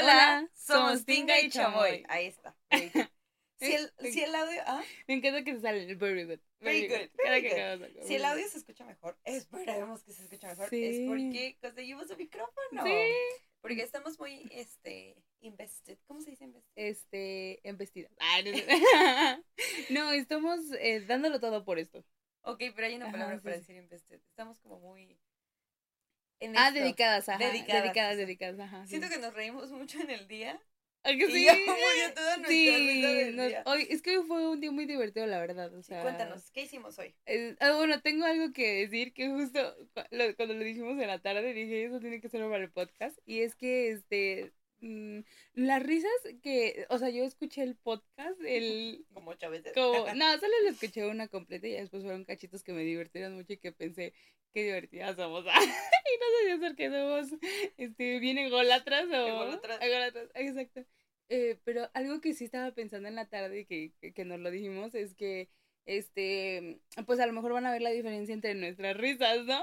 Hola, somos Tinga y Chamoy. Ahí está. Si el, si el audio. ¿ah? Me encanta que se sale el very good. Very good. Very good. Si el audio se escucha mejor, esperemos que se escuche mejor. Es porque conseguimos un micrófono. Sí. Porque estamos muy, este, invested. ¿Cómo se dice invested? Este, investidas. no, estamos eh, dándolo todo por esto. Ok, pero hay una palabra para decir invested. Estamos como muy... ah, dedicadas, ajá. Dedicadas. Dedicadas, dedicadas, ajá. Siento que nos reímos mucho en el día ¿A que sí? sí, hoy, es que hoy fue un día muy divertido, la verdad. O sea, cuéntanos, ¿qué hicimos hoy? ah, bueno, tengo algo que decir que justo cuando lo dijimos en la tarde dije, eso tiene que ser para el podcast. Y es que, este, Mm, las risas que, o sea, yo escuché el podcast, el... Como ocho veces. Como, no, solo lo escuché una completa y después fueron cachitos que me divirtieron mucho y que pensé, qué divertidas somos. y no sé si es porque somos, este, bien egolatras o... Egolatras. exacto. Eh, pero algo que sí estaba pensando en la tarde y que, que nos lo dijimos es que, este, pues a lo mejor van a ver la diferencia entre nuestras risas, ¿no?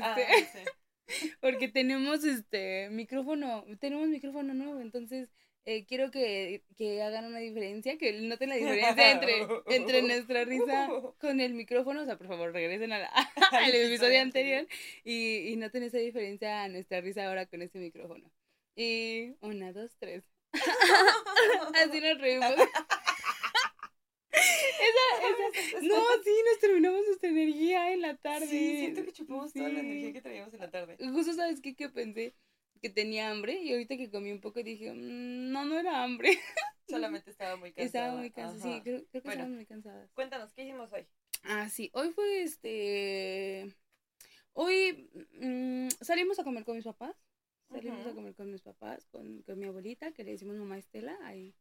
Ah, este... Porque tenemos este micrófono, tenemos micrófono nuevo, entonces eh, quiero que, que, hagan una diferencia, que noten la diferencia entre, entre nuestra risa con el micrófono. O sea, por favor, regresen a al episodio anterior y, y noten esa diferencia a nuestra risa ahora con este micrófono. Y una, dos, tres. Así nos reímos. Esa, esa, no, sí, nos terminamos nuestra energía en la tarde. Sí, siento que chupamos toda la energía que traíamos en la tarde. Justo, ¿sabes qué? Que pensé que tenía hambre y ahorita que comí un poco dije, mm, no, no era hambre. Solamente estaba muy cansada. Estaba muy cansada, sí, creo, creo que bueno, muy cansadas. Cuéntanos, ¿qué hicimos hoy? Ah, sí, hoy fue este... Hoy mmm, salimos a comer con mis papás. Salimos a comer con mis papás, con, con mi abuelita, que le decimos mamá Estela, ahí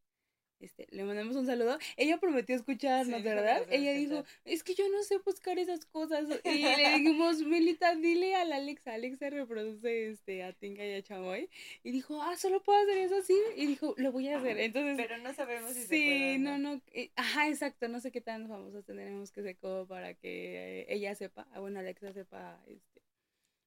este, le mandamos un saludo. Ella prometió escucharnos, ¿verdad? Ella dijo, es que yo no sé buscar esas cosas. Y le dijimos, Melita, dile a la Alexa. Alexa reproduce este, a Tinga y a Chamoy. Y dijo, ah, solo puedo hacer eso así. Y dijo, lo voy a hacer. Entonces, Pero no sabemos si sí, se puede. no, no. Eh, ajá, exacto. No sé qué tan famosos tendremos que ser como para que eh, ella sepa, bueno, Alexa sepa este,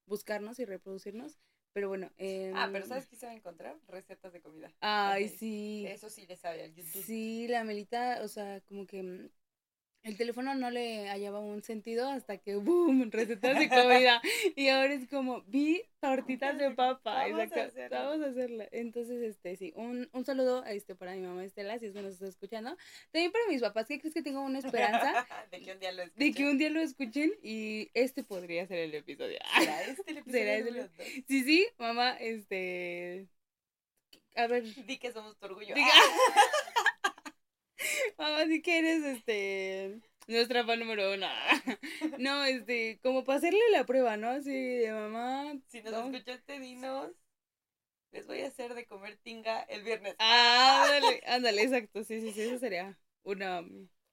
buscarnos y reproducirnos. Pero bueno. Eh, ah, pero ¿sabes qué se va a encontrar? Recetas de comida. Ay, sí. Eso sí le sabe al YouTube. Sí, la Melita, o sea, como que mm, el teléfono no le hallaba un sentido hasta que, ¡boom!, recetas de comida. y ahora es como, vi tortitas de papa. Vamos, a Vamos a hacerla. Entonces, este, sí, un, un saludo este, para mi mamá Estela, si es que nos está escuchando. También para mis papás, ¿qué crees que tengo una esperanza? de que un día lo escuchen. De que un día lo escuchen y este podría ser el episodio. ¿Será este el episodio? ¿Será este Sí, sí, mamá, este... A ver. Di que somos tu orgullo. Mamá, si quieres, este, nuestra fan número uno. No, este, como para hacerle la prueba, ¿no? Así de mamá. Si nos escuchaste, dinos. Les voy a hacer de comer tinga el viernes. Ah, ándale, ándale, exacto. Sí, sí, sí, eso sería una,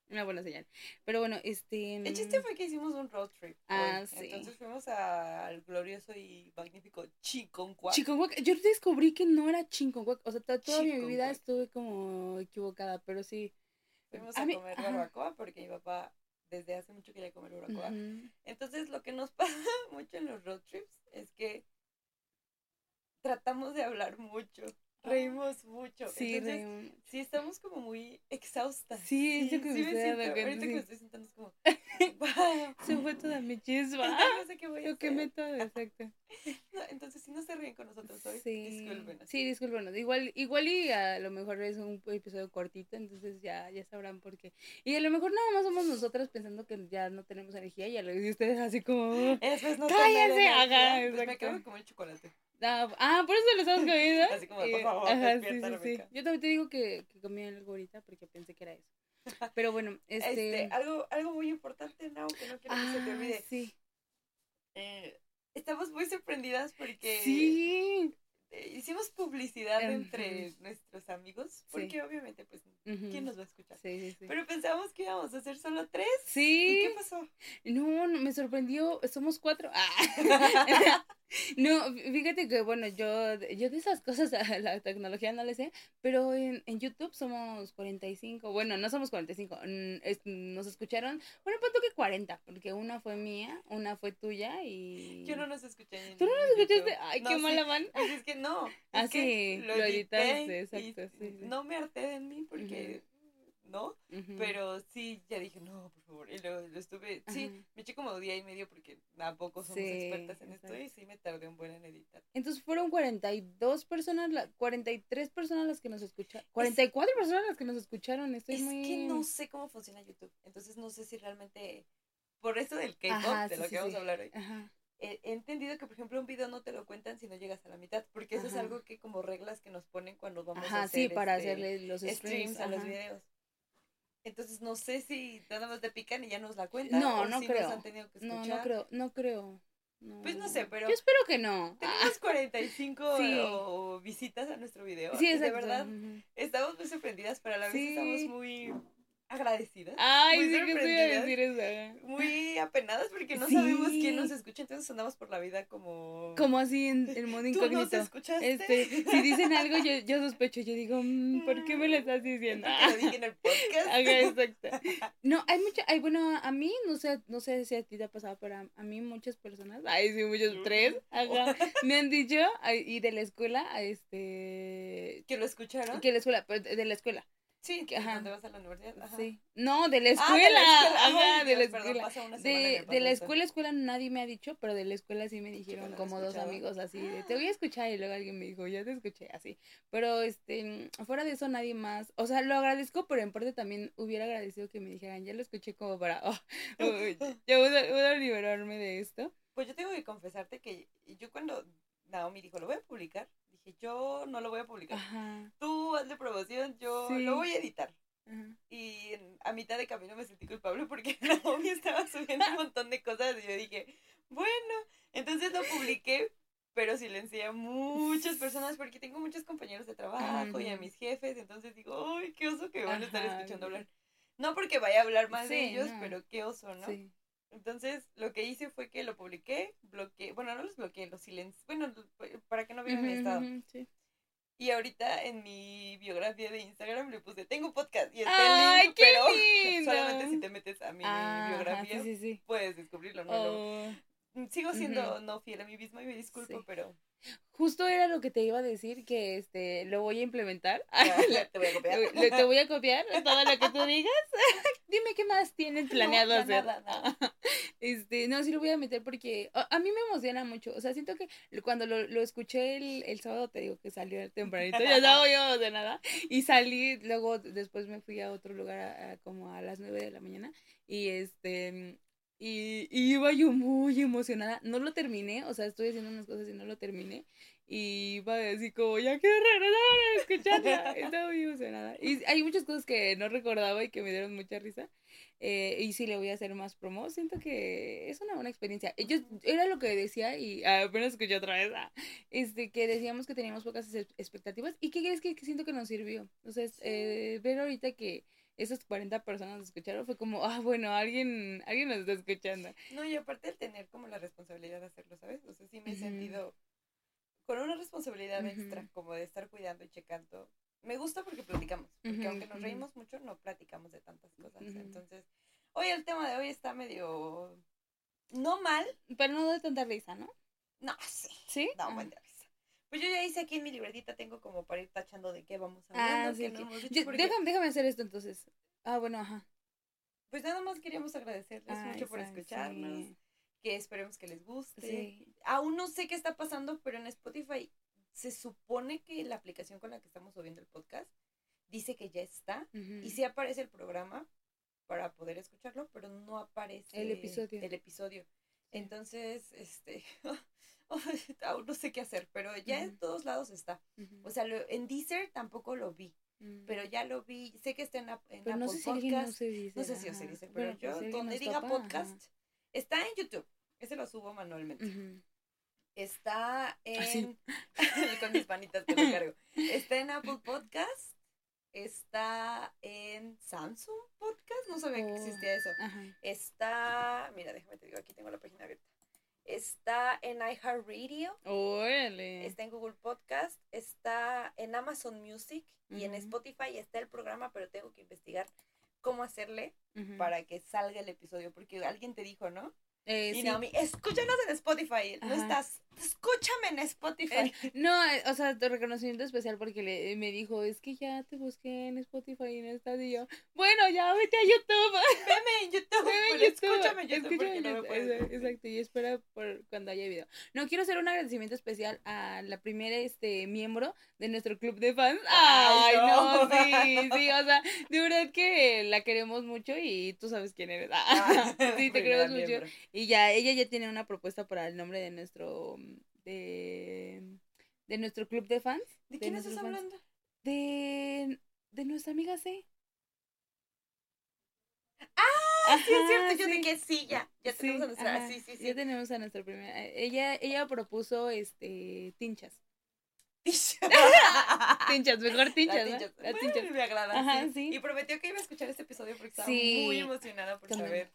una buena señal. Pero bueno, este. El chiste fue que hicimos un road trip. Ah, sí. Entonces fuimos al glorioso y magnífico Chiconcuac. Chiconcuac. Yo descubrí que no era Chiconcuac. O sea, toda mi vida estuve como equivocada, pero sí. Fuimos a, comer barbacoa porque mi papá desde hace mucho quería comer barbacoa. Entonces, lo que nos pasa mucho en los road trips es que tratamos de hablar mucho reímos mucho. Sí, Entonces, sí, estamos como muy exhaustas. Sí, sí, que sí me siento, ahorita que me estoy sentando es como, wow. Se fue toda mi chisma. no sé qué voy a Lo quemé todo, exacto. No, entonces, si no se ríen con nosotros hoy, sí. discúlpenos. Sí, discúlpenos. Igual, igual y a lo mejor es un episodio cortito, entonces ya, ya sabrán por qué. Y a lo mejor nada más somos nosotras pensando que ya no tenemos energía y a lo que ustedes así como, Eso no cállense, haga, pues me quedo como el chocolate. Ah, por eso lo estamos comiendo. Así como, por favor, ajá, sí, sí, sí. Yo también te digo que, que comí algo ahorita porque pensé que era eso. Pero bueno, este... este algo, algo muy importante, Nao, que no quiero que se te ah, olvide. Sí. Eh, estamos muy sorprendidas porque... Sí. Eh, hicimos publicidad entre nuestros amigos, porque obviamente, pues, ¿quién nos va a escuchar? Sí, sí, Pero pensábamos que íbamos a hacer solo tres. Sí. ¿Y qué pasó? No, me sorprendió, somos cuatro. Ah. No, fíjate que, bueno, yo, yo de esas cosas, la tecnología no le sé, pero en, en YouTube somos 45, bueno, no somos 45, nos escucharon, bueno, pues que 40, porque una fue mía, una fue tuya y... Yo no nos escuché. ¿Tú no nos escuchaste? Ay, qué mala man. Es que no. Ah, sí, lo, editaste, exacto, sí, No me harté de mí porque... ¿no? Pero sí, ya dije, no, por favor. Y lo, lo estuve, sí, me eché como día y medio porque tampoco somos expertas en esto y sí me tardé un buen en editar. Entonces fueron 42 personas, la, 43 personas las que nos escucharon, 44 personas las que nos escucharon. Estoy es muy... que no sé cómo funciona YouTube, entonces no sé si realmente, por eso del K-pop, de lo que vamos a hablar hoy. He, entendido que, por ejemplo, un video no te lo cuentan si no llegas a la mitad, porque eso es algo que como reglas que nos ponen cuando vamos a hacer sí, para este, hacerle los streams, a los videos. Entonces no sé si nada más te pican y ya nos la cuentan. No, no creo. No, no creo, no creo. Pues no sé, pero. Yo espero que no. Tenemos 45 visitas a nuestro video. Sí, exacto. de verdad, estamos muy sorprendidas, pero a la vez estamos muy agradecidas. Ay, muy sí que estoy a decir eso. Muy apenadas porque no sabemos quién nos escucha, entonces andamos por la vida como... Como así en el modo incógnito. ¿Tú nos escuchaste? Este, si dicen algo, yo, yo sospecho, yo digo, mm, ¿por qué me lo estás diciendo? Porque lo dije en el podcast. Ajá, exacto. No, hay mucha, hay, bueno, a mí, no sé, no sé si a ti te ha pasado, pero a, mí muchas personas, ay, sí, muchos, tres, ajá, me han dicho, y de la escuela, este... ¿Que lo escucharon? Que la escuela, pues, de la escuela Sí, que ajá. vas a la universidad. Ajá. Sí. No, de la escuela. Ah, de la escuela. de, de, la escuela, escuela nadie me ha dicho, pero de la escuela sí me dijeron como dos amigos así, de, te voy a escuchar y luego alguien me dijo, ya te escuché así. Pero este, fuera de eso nadie más, o sea, lo agradezco, pero en parte también hubiera agradecido que me dijeran, ya lo escuché como para, oh, ya voy a, liberarme de esto. Pues yo tengo que confesarte que yo cuando Naomi dijo, lo voy a publicar, yo no lo voy a publicar. Tú haz de promoción, yo lo voy a editar. Y a mitad de camino me sentí culpable porque Naomi estaba subiendo un montón de cosas y yo dije, bueno, entonces lo publiqué, pero silencié a muchas personas porque tengo muchos compañeros de trabajo y a mis jefes, entonces digo, ¡ay, qué oso que van a estar escuchando hablar! No porque vaya a hablar mal de ellos, pero qué oso, ¿no? Entonces, lo que hice fue que lo publiqué, bloqueé, bueno, no los bloqueé, los silencié, bueno, para que no vieran mi estado. Y ahorita en mi biografía de Instagram le puse, tengo podcast y está el link, pero solamente si te metes a mi biografía puedes descubrirlo, ¿no? Oh. Sigo siendo no fiel a mí misma y me disculpo, pero Justo era lo que te iba a decir, que este lo voy a implementar. te voy a copiar. te voy a copiar todo lo que tú digas. Dime qué más tienes planeado hacer. Este, no, sí lo voy a meter porque a, mí me emociona mucho. O sea, siento que cuando lo, lo escuché el, el, sábado, te digo que salió tempranito, ya estaba yo de nada. Y salí, luego después me fui a otro lugar como a las nueve de la mañana. Y este y, iba yo muy emocionada. No lo terminé, o sea, estoy haciendo unas cosas y no lo terminé. Y iba así como, ya quiero regresar a escucharla. Estaba muy emocionada. Y hay muchas cosas que no recordaba y que me dieron mucha risa. Eh, y sí le voy a hacer más promo. Siento que es una buena experiencia. Yo, era lo que decía y apenas escuché otra vez. Ah, este, que decíamos que teníamos pocas expectativas. ¿Y qué crees que, siento que nos sirvió? O sea, eh, ver ahorita que esas 40 personas escucharon, fue como, ah, bueno, alguien, alguien nos está escuchando. No, y aparte el tener como la responsabilidad de hacerlo, ¿sabes? O sea, sí me he sentido con una responsabilidad extra, como de estar cuidando y checando. Me gusta porque platicamos, porque aunque nos reímos mucho, no platicamos de tantas cosas. Entonces, hoy el tema de hoy está medio, no mal. Pero no de tanta risa, ¿no? No, sí. ¿Sí? Da un buen de risa. Ya hice aquí en mi libretita, tengo como para ir tachando de qué vamos a hablar. Ah, sí, déjame, déjame hacer esto entonces. Ah, bueno, ajá. Pues nada más queríamos agradecerles mucho por escucharnos. Que esperemos que les guste. Aún no sé qué está pasando, pero en Spotify se supone que la aplicación con la que estamos subiendo el podcast dice que ya está. Y sí aparece el programa para poder escucharlo, pero no aparece el episodio. El episodio. Entonces, este, aún no sé qué hacer, pero ya en todos lados está. O sea, en Deezer tampoco lo vi, mm. pero ya lo vi. Sé que está en, en Apple no sé Podcast. Si no, sé si se dice, pero yo pues donde diga podcast, está en YouTube. Ese lo subo manualmente. Está ah, en. con mis panitas que me cargo. Está en Apple Podcast. Está en Samsung Podcast. No sabía que existía eso. Está. Mira, déjame te digo, aquí tengo la página abierta está en iHeartRadio. Órale. Está en Google Podcast, está en Amazon Music y en Spotify está el programa, pero tengo que investigar cómo hacerle para que salga el episodio, porque alguien te dijo, ¿no? Eh, y Naomi, escúchanos en Spotify. No estás. Escúchame en Spotify. no, eh, o sea, tu reconocimiento especial porque le, me dijo, es que ya te busqué en Spotify y no estás. Y yo, bueno, ya vete a YouTube. Veme en YouTube. Veme en YouTube. Escúchame en YouTube. Escúchame no Exacto, y espera por cuando haya video. No, quiero hacer un agradecimiento especial a la primera este miembro de nuestro club de fans. Ay, no, sí, sí, o sea, de verdad que la queremos mucho y tú sabes quién eres. Ah, sí, te queremos mucho. Y ya, ella ya tiene una propuesta para el nombre de nuestro, de, de nuestro club de fans. ¿De, quién estás hablando? De, de nuestra amiga C. Ah, sí es cierto, yo dije sí, ya, ya tenemos a nuestra, sí, sí, sí. Ya tenemos a nuestra primera, ella, ella propuso, este, tinchas. tinchas, mejor tinchas, tinchas. tinchas. me agrada. Ajá, sí. Y prometió que iba a escuchar este episodio porque estaba muy emocionada por saber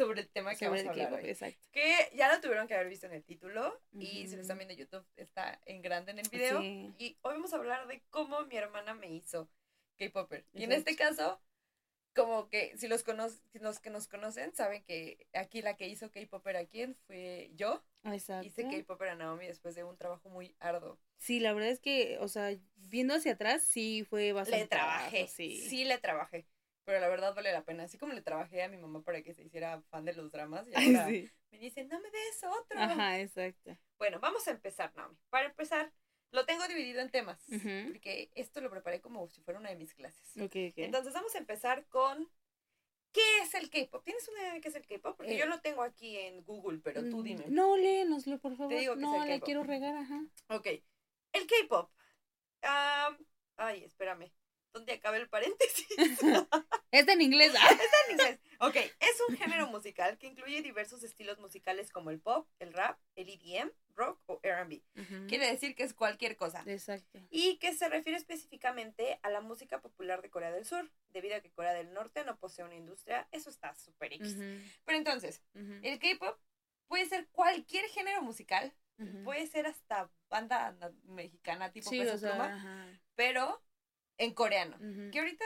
sobre el tema que vamos a hablar Exacto. Que ya lo tuvieron que haber visto en el título y si lo están viendo en YouTube está en grande en el video. Y hoy vamos a hablar de cómo mi hermana me hizo K-Popper. Y en este caso, como que si los, cono los que nos conocen saben que aquí la que hizo K-Popper a quién fue yo. Exacto. Hice K-Popper a Naomi después de un trabajo muy arduo. Sí, la verdad es que, o sea, viendo hacia atrás, sí fue bastante. Le trabajé. sí. sí, le trabajé pero la verdad vale la pena. Así como le trabajé a mi mamá para que se hiciera fan de los dramas, y ahora me dice, no me des otro. Ajá, exacto. Bueno, vamos a empezar, Naomi. Para empezar, lo tengo dividido en temas, porque esto lo preparé como si fuera una de mis clases. Okay, okay. Entonces vamos a empezar con ¿Qué es el K-pop? ¿Tienes una idea de qué es el K-pop? Porque yo eh, lo tengo aquí en Google, pero tú mm, dime. No, léenoslo, por favor. Te digo que no, le quiero regar, ajá. Ok. El K-pop. ay, espérame donde acabe el paréntesis. Está en inglés. Está en inglés. Ok, es un género musical que incluye diversos estilos musicales como el pop, el rap, el EDM, rock o R&B. Quiere decir que es cualquier cosa. Exacto. Y que se refiere específicamente a la música popular de Corea del Sur, debido a que Corea del Norte no posee una industria, eso está súper X. Pero entonces, el K-pop puede ser cualquier género musical, puede ser hasta banda mexicana tipo sí, pero en coreano. Que ahorita.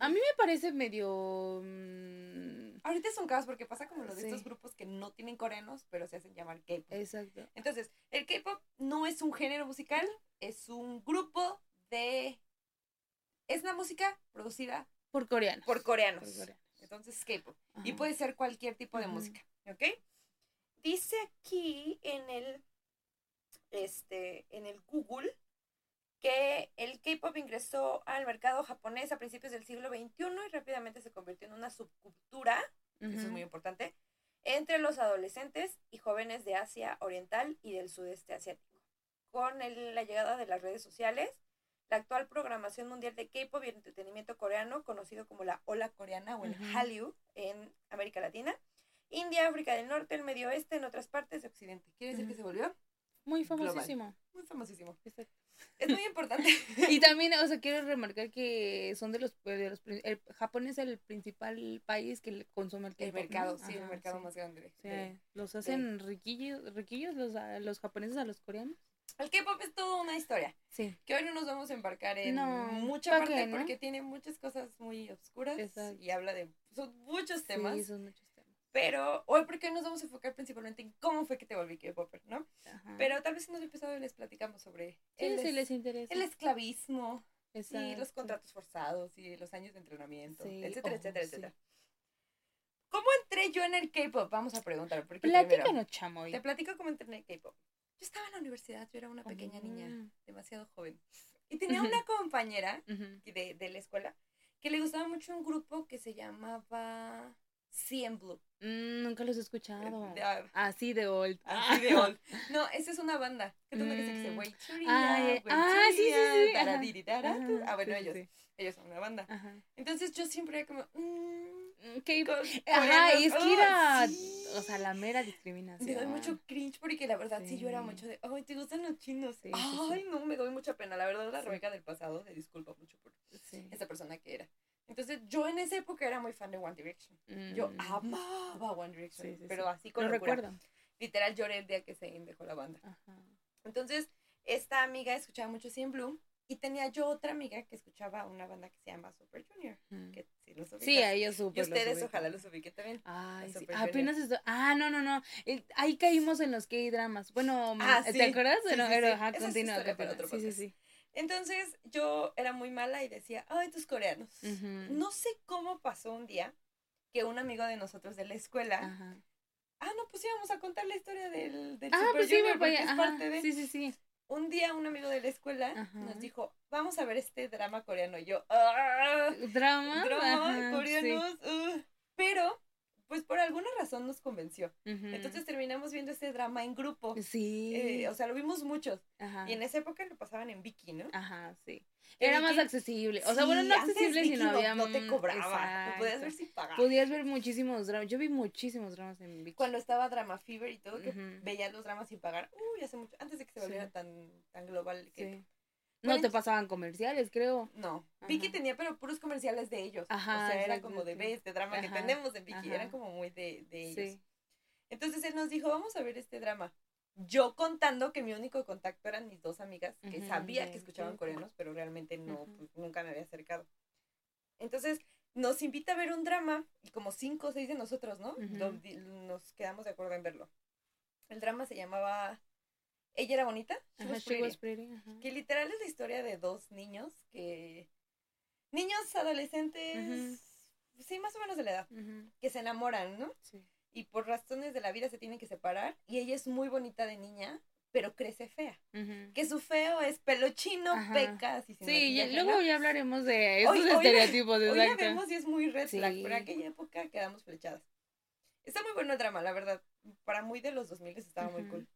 A mí me parece medio. Mm, ahorita es un caos porque pasa como los de estos grupos que no tienen coreanos, pero se hacen llamar K-pop. Exacto. Entonces, el K-pop no es un género musical, es un grupo de. Es una música producida por coreanos. Por coreanos. Entonces, K-pop. Y puede ser cualquier tipo de música. ¿Ok? Dice aquí en el. Este. En el Google que el K-pop ingresó al mercado japonés a principios del siglo XXI y rápidamente se convirtió en una subcultura, eso es muy importante, entre los adolescentes y jóvenes de Asia Oriental y del sudeste asiático. Con la llegada de las redes sociales, la actual programación mundial de K-pop y el entretenimiento coreano, conocido como la ola coreana o el Hallyu en América Latina, India, África del Norte, el Medio Oeste, en otras partes de Occidente. ¿Quiere decir que se volvió? Muy famosísimo. Muy famosísimo. Es muy importante. y también, o sea, quiero remarcar que son de los, de los el Japón es el principal país que consume el El mercado, sí, el mercado más grande. Sí, los hacen riquillos, riquillos los, los japoneses a los coreanos. El K-pop es toda una historia. Sí. Que hoy no nos vamos a embarcar en mucha parte porque tiene muchas cosas muy oscuras y habla de son muchos temas. Sí, son muchos pero hoy, porque nos vamos a enfocar principalmente en cómo fue que te volví K-Popper, ¿no? Pero tal vez en otro episodio les platicamos sobre el, les interesa. el esclavismo y los contratos forzados y los años de entrenamiento, etcétera, oh, etcétera, etcétera. ¿Cómo entré yo en el K-pop? Vamos a preguntar. Porque Platícanos, chamoy. Te platico cómo entré en el K-pop. Yo estaba en la universidad, yo era una pequeña niña, demasiado joven. Y tenía una compañera de, de la escuela que le gustaba mucho un grupo que se llamaba CM Blue. Mm, nunca los he escuchado. así de old. Así de old. No, esa es una banda. Me dices que se güey Ah, ah sí, sí, sí. ah, bueno, ellos. Ellos son una banda. Entonces yo siempre era como. Mmm, Ajá, y es que era. O sea, la mera discriminación. Me doy mucho cringe porque la verdad sí, yo era mucho de. Ay, ¿te gustan los chinos? Ay, no, me doy mucha pena. La verdad, la Rebeca del pasado se disculpa mucho por esa persona que era. Entonces, yo en esa época era muy fan de One Direction. Yo mm. amaba One Direction, pero así con Lo recuerdo. Literal lloré el día que se dejó la banda. Entonces, esta amiga escuchaba mucho CM Blue y tenía yo otra amiga que escuchaba una banda que se llama Super Junior. Que sí, los sí, a ellos super. Y ustedes ojalá los ubiquen también. Ay, sí. Apenas esto. Ah, no, no, no. Eh, ahí caímos en los K-dramas. Bueno, ah, ¿te acuerdas? bueno, pero, ajá, continúa. Sí, sí, sí. Entonces yo era muy mala y decía, ay, tus coreanos. No sé cómo pasó un día que un amigo de nosotros de la escuela, ah, no, pues íbamos a contar la historia del, del ah, Super pues Junior, sí, porque es parte de... Sí, sí, sí un día un amigo de la escuela nos dijo, vamos a ver este drama coreano. Y yo, ¡ah! ¿Drama? Drama, coreanos. Pero pues por alguna razón nos convenció. Entonces terminamos viendo este drama en grupo. Sí. Eh, o sea, lo vimos muchos. Y en esa época lo pasaban en Viki, ¿no? Ajá, sí. Era más accesible. O sea, bueno, no accesible, sino había. No, te cobraba. Lo podías ver sin pagar. Podías ver muchísimos dramas. Yo vi muchísimos dramas en Viki. Cuando estaba Drama Fever y todo, que veías los dramas sin pagar. Uy, hace mucho. Antes de que se volviera tan, tan global. Que, no te pasaban comerciales, creo. No. Vicky tenía, pero puros comerciales de ellos. Ajá, o sea, era como de, ve este drama que tenemos en Vicky. Era como muy de, de ellos. Entonces él nos dijo, vamos a ver este drama. Yo contando que mi único contacto eran mis dos amigas, que sabía que escuchaban coreanos, pero realmente no, pues, nunca me había acercado. Entonces nos invita a ver un drama, y como cinco o seis de nosotros, ¿no? Nos quedamos de acuerdo en verlo. El drama se llamaba ella era bonita. Que literal es la historia de dos niños que. Niños adolescentes. Sí, más o menos de la edad. Que se enamoran, ¿no? Sí. Y por razones de la vida se tienen que separar. Y ella es muy bonita de niña, pero crece fea. Que su feo es pelo chino, pecas y Sí, luego ya hablaremos de esos estereotipos. Hoy, hoy vemos y es muy red flag. Por aquella época quedamos flechadas. Está muy bueno el drama, la verdad. Para muy de los 2000 estaba muy cool.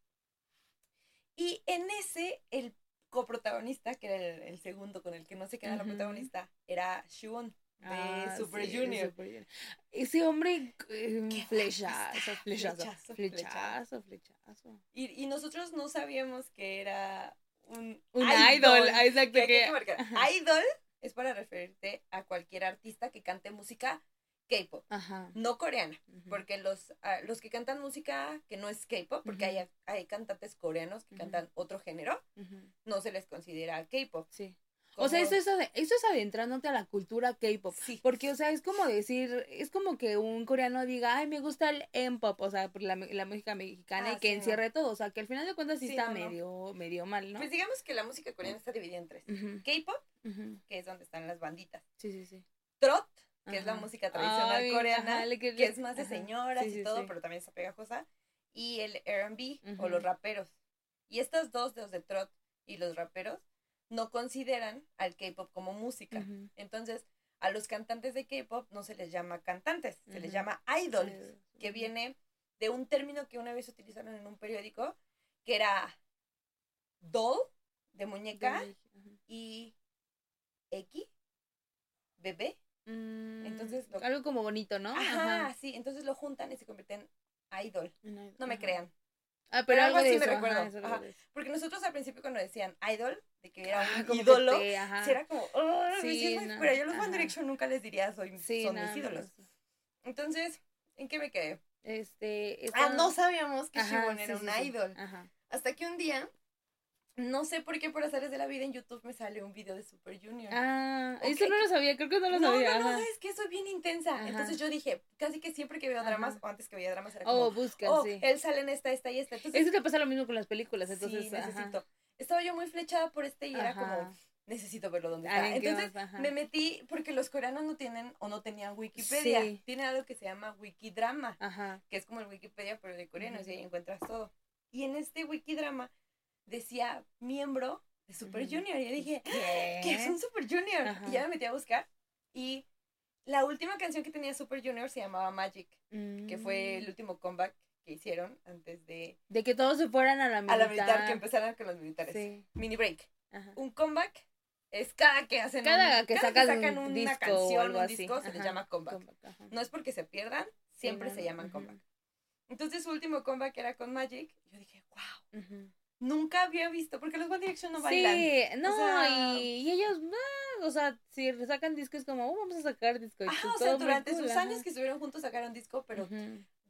Y en ese, el coprotagonista, que era el, segundo con el que no se queda la protagonista, era Shuon de ah, Super, Junior. Ese hombre, eh, flechazo, flechazo, flechazo, flechazo, Y, y nosotros no sabíamos que era un, un idol. Ah, exacto. Que, idol es para referirte a cualquier artista que cante música K-pop, no coreana, porque los, ah, los que cantan música que no es K-pop, porque hay, hay cantantes coreanos que cantan otro género, no se les considera K-pop. Sí. O sea, eso es, eso es adentrándote a la cultura K-pop. Sí. Porque, o sea, es como decir, es como que un coreano diga, ay, me gusta el M-pop, o sea, la, la música mexicana y ah, que encierre todo. O sea, que al final de cuentas sí, está medio, medio mal, ¿no? Pues digamos que la música coreana está dividida en tres: K-pop, que es donde están las banditas. Sí, sí, sí. Trot, que es la música tradicional coreana, que, es más de señoras y todo, pero también está pegajosa, y el R&B o los raperos. Y estas dos, los de trot y los raperos, no consideran al K-pop como música. Entonces, a los cantantes de K-pop no se les llama cantantes, se les llama idols, que viene de un término que una vez utilizaron en un periódico, que era doll, de muñeca, y X, bebé, entonces algo como bonito, ¿no? Ajá, sí, entonces lo juntan y se convierten en idol. No me crean. Ah, pero, algo, así me recuerdo. Porque nosotros al principio cuando decían idol, de que era ah, un ídolo, era como, oh, sí, pero yo los One Direction nunca les diría soy, son mis ídolos. Entonces, ¿en qué me quedé? Este, Ah, no sabíamos que Shimon era un idol. Hasta que un día no sé por qué por hacerles de la vida en YouTube me sale un video de Super Junior. Ah, eso no lo sabía, creo que no lo sabía. No, no, no, es que soy bien intensa. Entonces yo dije, casi que siempre que veo dramas, o antes que veía dramas, era oh, como, busca, oh, él sale en esta, esta y esta. Entonces, eso te pasa lo mismo con las películas, entonces. Sí, necesito. Estaba yo muy flechada por este y era como, necesito verlo donde está. Entonces me metí, porque los coreanos no tienen o no tenían Wikipedia. Tienen algo que se llama Wikidrama, que es como el Wikipedia, pero de coreanos, y ahí encuentras todo. Y en este Wikidrama decía miembro de Super Junior. Y yo dije, ¿qué, es un Super Junior? Y ya me metí a buscar. Y la última canción que tenía Super Junior se llamaba Magic, que fue el mm. último comeback que hicieron antes de... De que todos se fueran a la militar. A la militar, que empezaran con los militares. Mini break. Un comeback es cada que hacen cada, que, sacan, una disco canción, un disco, se les llama comeback. no es porque se pierdan, siempre se llaman comeback. Entonces su último comeback era con Magic. Yo dije, wow nunca había visto, porque los One Direction no bailan. Sí, no, y, ellos, ah, o sea, si sacan discos como, oh, vamos a sacar disco. Ah, o sea, durante sus años que estuvieron juntos sacaron disco, pero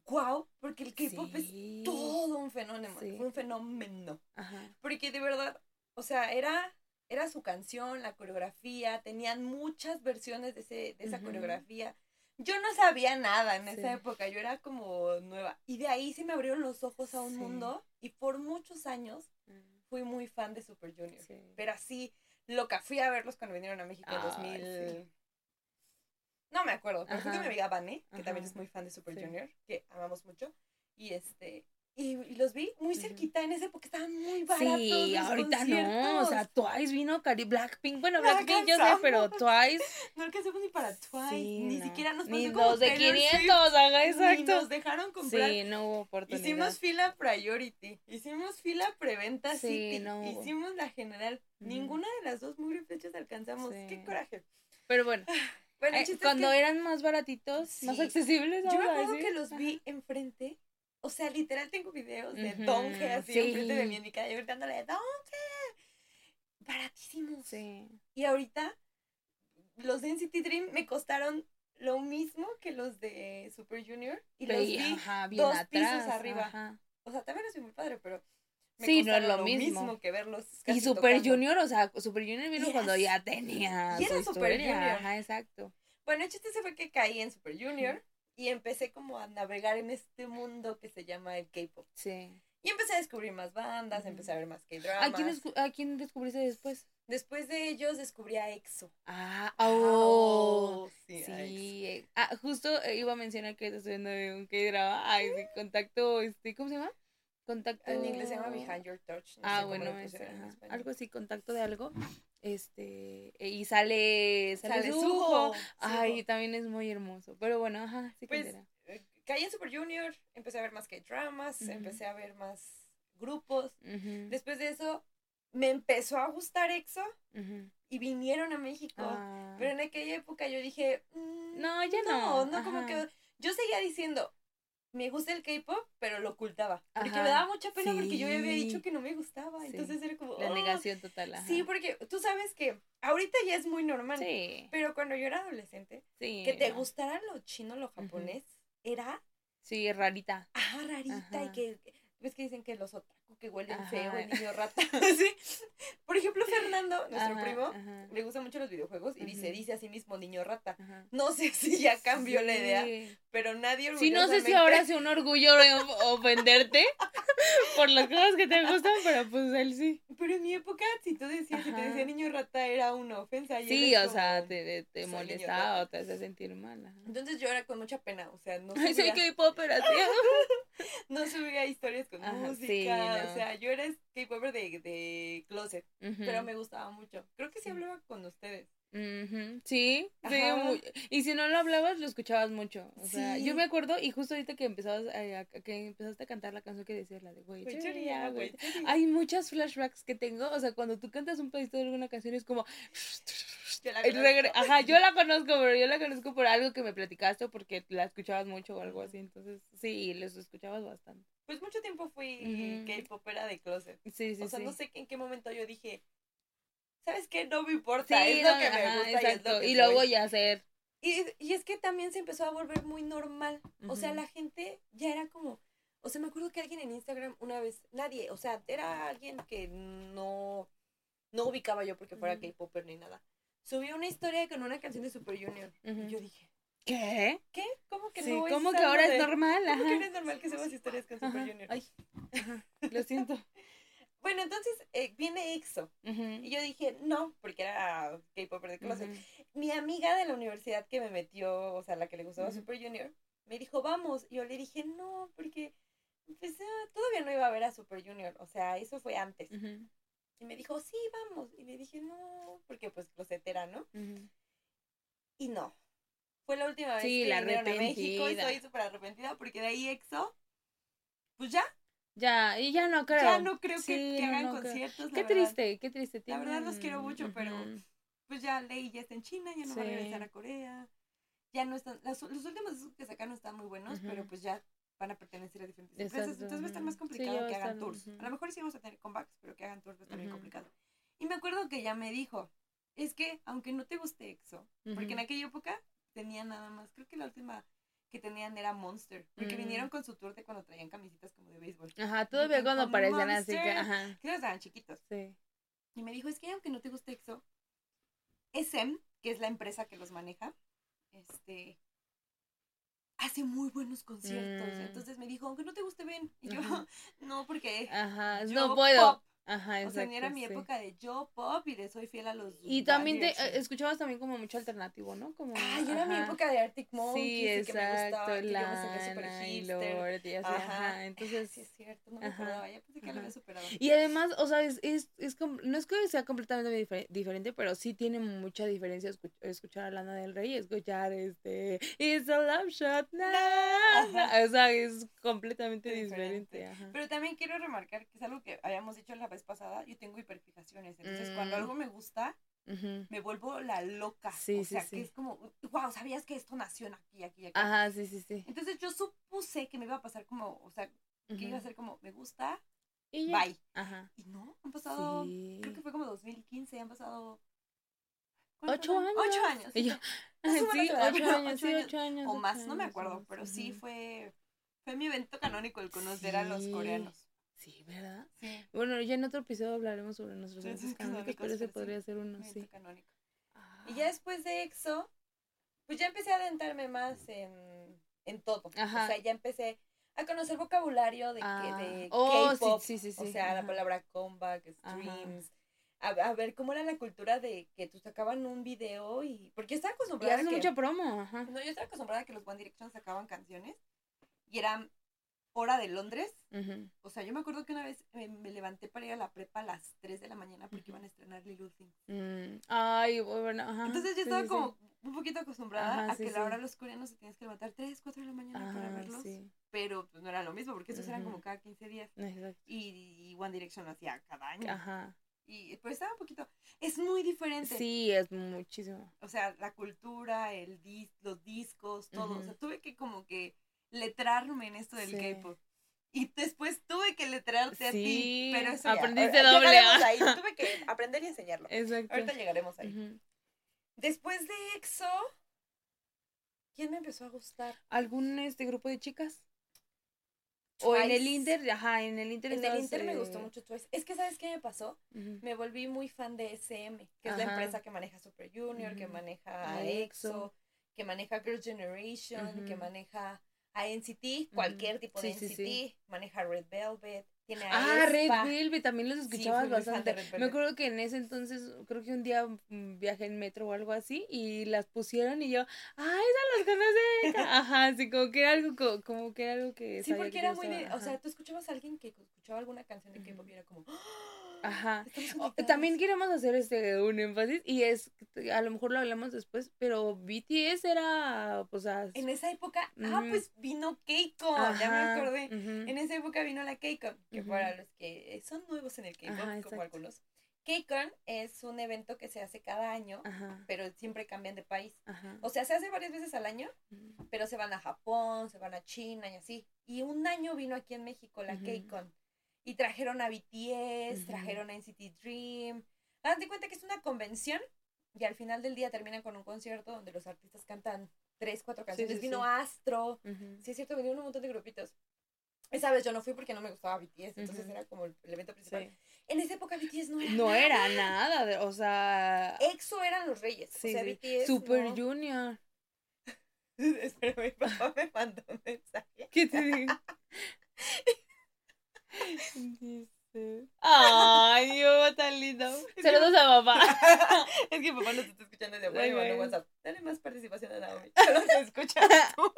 wow, porque el K-pop es todo un fenómeno, un fenómeno. Ajá. Porque de verdad, o sea, era, era su canción, la coreografía, tenían muchas versiones de, ese, de esa coreografía. Yo no sabía nada en esa época, yo era como nueva. Y de ahí se me abrieron los ojos a un mundo y por muchos años mm. fui muy fan de Super Junior. Pero así, loca, fui a verlos cuando vinieron a México en 2000. No me acuerdo, pero fui con mi amiga Vane, que también es muy fan de Super Junior, que amamos mucho. Y este, y, los vi muy cerquita en esa época, estaban muy baratos. Sí, ahorita no, o sea, Twice vino, Cari Blackpink, bueno, Blackpink yo sé, pero Twice. No alcanzamos ni para Twice, ni siquiera nos Ni dos de 500, haga exacto. Ni nos dejaron comprar. Sí, no hubo oportunidad. Hicimos fila priority, hicimos fila preventa sí, City, no hicimos la general. Ninguna de las dos muy fechas alcanzamos, qué coraje. Pero bueno. Bueno, eh, cuando eran más baratitos, más accesibles. Yo me acuerdo que los vi enfrente. O sea, literal tengo videos de Donge así enfrente de mí en mi calle gritándole Donge. Baratísimos. Sí. Y ahorita los de NCT Dream me costaron lo mismo que los de Super Junior y los vi dos pisos arriba. O sea, también es muy padre, pero sí, no es lo, mismo. que verlos. y Super Junior, o sea, Super Junior vino cuando ya tenía. Y era Super Junior. Ajá, exacto. Bueno, el chiste se fue que caí en Super Junior y empecé como a navegar en este mundo que se llama el K-pop. Sí. Y empecé a descubrir más bandas, empecé a ver más K-dramas. ¿A quién, ¿A quién descubriste después? Después de ellos descubrí a EXO. Ah, oh, oh sí. sí. Ah, justo eh, iba a mencionar que estoy viendo un K-drama. Ay, sí, contacto, este, ¿cómo se llama? Contacto. En inglés se llama Behind Your Touch. ah, bueno, algo así, contacto de algo. Este, e, y sale, sale, su Ay, también es muy hermoso. Pero bueno, ajá, sí pues, eh, Caí en Super Junior, empecé a ver más que dramas, empecé a ver más grupos. Después de eso, me empezó a gustar EXO y vinieron a México. Ah. Pero en aquella época yo dije, mm, no, ya no. No, no, como que yo seguía diciendo, me gusta el K-pop, pero lo ocultaba. Porque me daba mucha pena porque yo había dicho que no me gustaba. Entonces era como. La oh". negación total. Sí, porque tú sabes que ahorita ya es muy normal. Sí. Pero cuando yo era adolescente, que te gustara lo chino, lo japonés, era. Sí, rarita. Ah, rarita. Y que. Ves que dicen que los otros que huelen feo, el niño rata. ¿sí? Por ejemplo, Fernando, nuestro primo, le gustan mucho los videojuegos y dice, dice a sí mismo niño rata. No sé si ya cambió la idea, pero nadie Sí, no sé si ahora es un orgullo ofenderte por las cosas que te gustan, pero pues él sí. Pero en mi época, si tú decías, si te decía niño rata, era una ofensa. sí, o sea, te, te molestaba o te hacía sentir mal. Entonces yo era con mucha pena, o sea, no Ay, soy K-pop, no subía historias con música, o sea, yo era K-popper de, de closet, pero me gustaba mucho. Creo que sí hablaba con ustedes. Sí, sí y si no lo hablabas, lo escuchabas mucho. O sea, yo me acuerdo, y justo ahorita que empezabas a, que empezaste a cantar la canción que decías, la de güey, hay muchas flashbacks que tengo. O sea, cuando tú cantas un pedacito de alguna canción es como. Ajá, yo la conozco, pero yo la conozco por algo que me platicaste o porque la escuchabas mucho o algo así. Entonces, sí, les escuchabas bastante. Pues mucho tiempo fui K-popera de closet. Sí, sí, O sea, no sé en qué momento yo dije, ¿sabes qué? No me importa, es lo que me gusta y es lo que Y lo voy a hacer. Y, y, es que también se empezó a volver muy normal. O sea, la gente ya era como. O sea, me acuerdo que alguien en Instagram una vez, nadie, o sea, era alguien que no, no ubicaba yo porque fuera K-Popper ni nada. Subió una historia con una canción de Super Junior. Y yo dije, ¿qué? ¿Qué? ¿Cómo que no? ¿Cómo que ahora es normal? ¿Cómo que es normal que subas historias con Super Junior? Ay, lo siento. Bueno, entonces eh, viene EXO. Y yo dije, no, porque era K-Popper de closet. Mi amiga de la universidad que me metió, o sea, la que le gustaba Super Junior, me dijo, vamos. Y yo le dije, no, porque pues, ah, todavía no iba a ver a Super Junior. O sea, eso fue antes. Y me dijo, sí, vamos. Y le dije, no, porque pues closetera, ¿no? Y no. Fue la última vez que la vinieron a México y estoy súper arrepentida porque de ahí EXO, pues ya, ya, y ya no creo. Ya no creo que, hagan conciertos. Qué triste, qué triste. La verdad los quiero mucho, pero pues ya Ley ya está en China, ya no va a regresar a Corea. Ya no están, los, últimos que sacaron están muy buenos, pero pues ya van a pertenecer a diferentes empresas. Entonces va a estar más complicado que hagan tours. A lo mejor sí vamos a tener comebacks, pero que hagan tours va a estar muy complicado. Y me acuerdo que ya me dijo, es que aunque no te guste EXO, porque en aquella época tenía nada más, creo que la última que tenían era Monster. Porque vinieron mm. con su tour de cuando traían camisitas como de béisbol. Ajá, todavía cuando aparecían así que, ajá. Creo que estaban chiquitos. Sí. Y me dijo, es que aunque no te guste EXO, SM, que es la empresa que los maneja, este, hace muy buenos conciertos. Mm. Entonces me dijo, aunque no te guste, ven. Y yo, no, porque Ajá, no puedo. Ajá, exacto. O sea, era mi época de yo pop y de soy fiel a los. Y también te, escuchabas también como mucho alternativo, ¿no? Como, Ay, era mi época de Arctic Monkeys. Sí, exacto. Que me gustaba, que yo me Lord, y así, ajá. Entonces. Sí, es cierto, no me acordaba. Ya pensé que lo había superado. Y además, o sea, es, es, es, no es que sea completamente diferente, pero sí tiene mucha diferencia escuchar a Lana del Rey y escuchar este. It's a love shot now. O sea, es completamente diferente. diferente. Ajá. Pero también quiero remarcar que es algo que habíamos dicho la vez pasada, yo tengo hiperfijaciones. Entonces, cuando mm. algo me gusta, me vuelvo la loca. Sí, o sea, que es como, wow, ¿sabías que esto nació aquí, aquí, aquí? Ajá, sí, sí, sí. Entonces, yo supuse que me iba a pasar como, o sea, que iba a ser como, me gusta, ¿Y bye. Ajá. Y no, han pasado, creo que fue como 2015, han pasado... Ocho años. Ocho años. Y yo, sí, ocho años, sí, ocho años. O más, no me acuerdo, pero sí fue, fue mi evento canónico el conocer a los coreanos. Sí, ¿verdad? Sí. Bueno, ya en otro episodio hablaremos sobre nuestros eventos canónicos, pero ese podría ser uno, sí. Canónico. Y ya después de EXO, pues ya empecé a adentrarme más en, en todo. Ajá. O sea, ya empecé a conocer vocabulario de, ah. de oh, K-pop. Sí, sí, sí, o sea, la palabra comeback, streams. A, a, ver cómo era la cultura de que tú sacaban un video y. Porque yo estaba acostumbrada. Y a que, mucha promo, ajá. No, yo estaba acostumbrada a que los One Direction sacaban canciones y eran hora de Londres. O sea, yo me acuerdo que una vez me, levanté para ir a la prepa a las 3 de la mañana porque iban a estrenar Little Things. Mm. Ay, bueno, ajá. Entonces yo estaba como un poquito acostumbrada a que la hora de los coreanos se tienes que levantar 3, 4 de la mañana para verlos. Pero pues no era lo mismo porque esos eran como cada 15 días. Y, One Direction lo hacía cada año. Ajá. Y pues estaba un poquito. Es muy diferente. Sí, es muchísimo. O sea, la cultura, el dis, los discos, todo. O sea, tuve que como que letrarme en esto del K-pop. Y después tuve que letrarte a ti, pero eso aprendiste ya, doble. ahí, tuve que aprender y enseñarlo. Exacto. Ahorita llegaremos ahí. Después de EXO, ¿quién me empezó a gustar? ¿Algún este grupo de chicas? O en el Inter, ajá, en el Inter. En el Inter me gustó mucho Twice. Es que, ¿sabes qué me pasó? Me volví muy fan de SM, que es la empresa que maneja Super Junior, que maneja EXO, que maneja Girls' Generation, que maneja a NCT, cualquier tipo de NCT, maneja Red Velvet, tiene a Ah, Red Velvet, también los escuchabas bastante. Me acuerdo que en ese entonces, creo que un día mm, viajé en metro o algo así y las pusieron y yo, ah, esas las conoce. Ajá, así como que era algo, como, que era algo que... Sí, porque era muy o sea, tú escuchabas a alguien que escuchaba alguna canción de K-pop y era como... Ajá. También queremos hacer este un énfasis y es a lo mejor lo hablamos después, pero BTS era pues en esa época, ah, pues vino K-Con, ya me acordé. En esa época vino la K-Con, que para los que son nuevos en el K-pop como algunos. K-Con es un evento que se hace cada año, pero siempre cambian de país. O sea, se hace varias veces al año, pero se van a Japón, se van a China y así. Y un año vino aquí en México la K-Con. Y trajeron a BTS, trajeron a NCT Dream. Date cuenta que es una convención y al final del día terminan con un concierto donde los artistas cantan tres, cuatro canciones. Vino Astro. Sí, es cierto, vinieron un montón de grupitos. Esa vez yo no fui porque no me gustaba BTS, entonces era como el, evento principal. En esa época BTS no era No era nada, o sea... EXO eran los reyes, o sea, BTS Super Junior. Espera, mi papá me mandó un mensaje. ¿Qué te digo? Dice. Ay, Dios, tan lindo. Saludos a papá. es que papá no te está escuchando de afuera y WhatsApp. Dale más participación a Naomi. No te escuchas tú.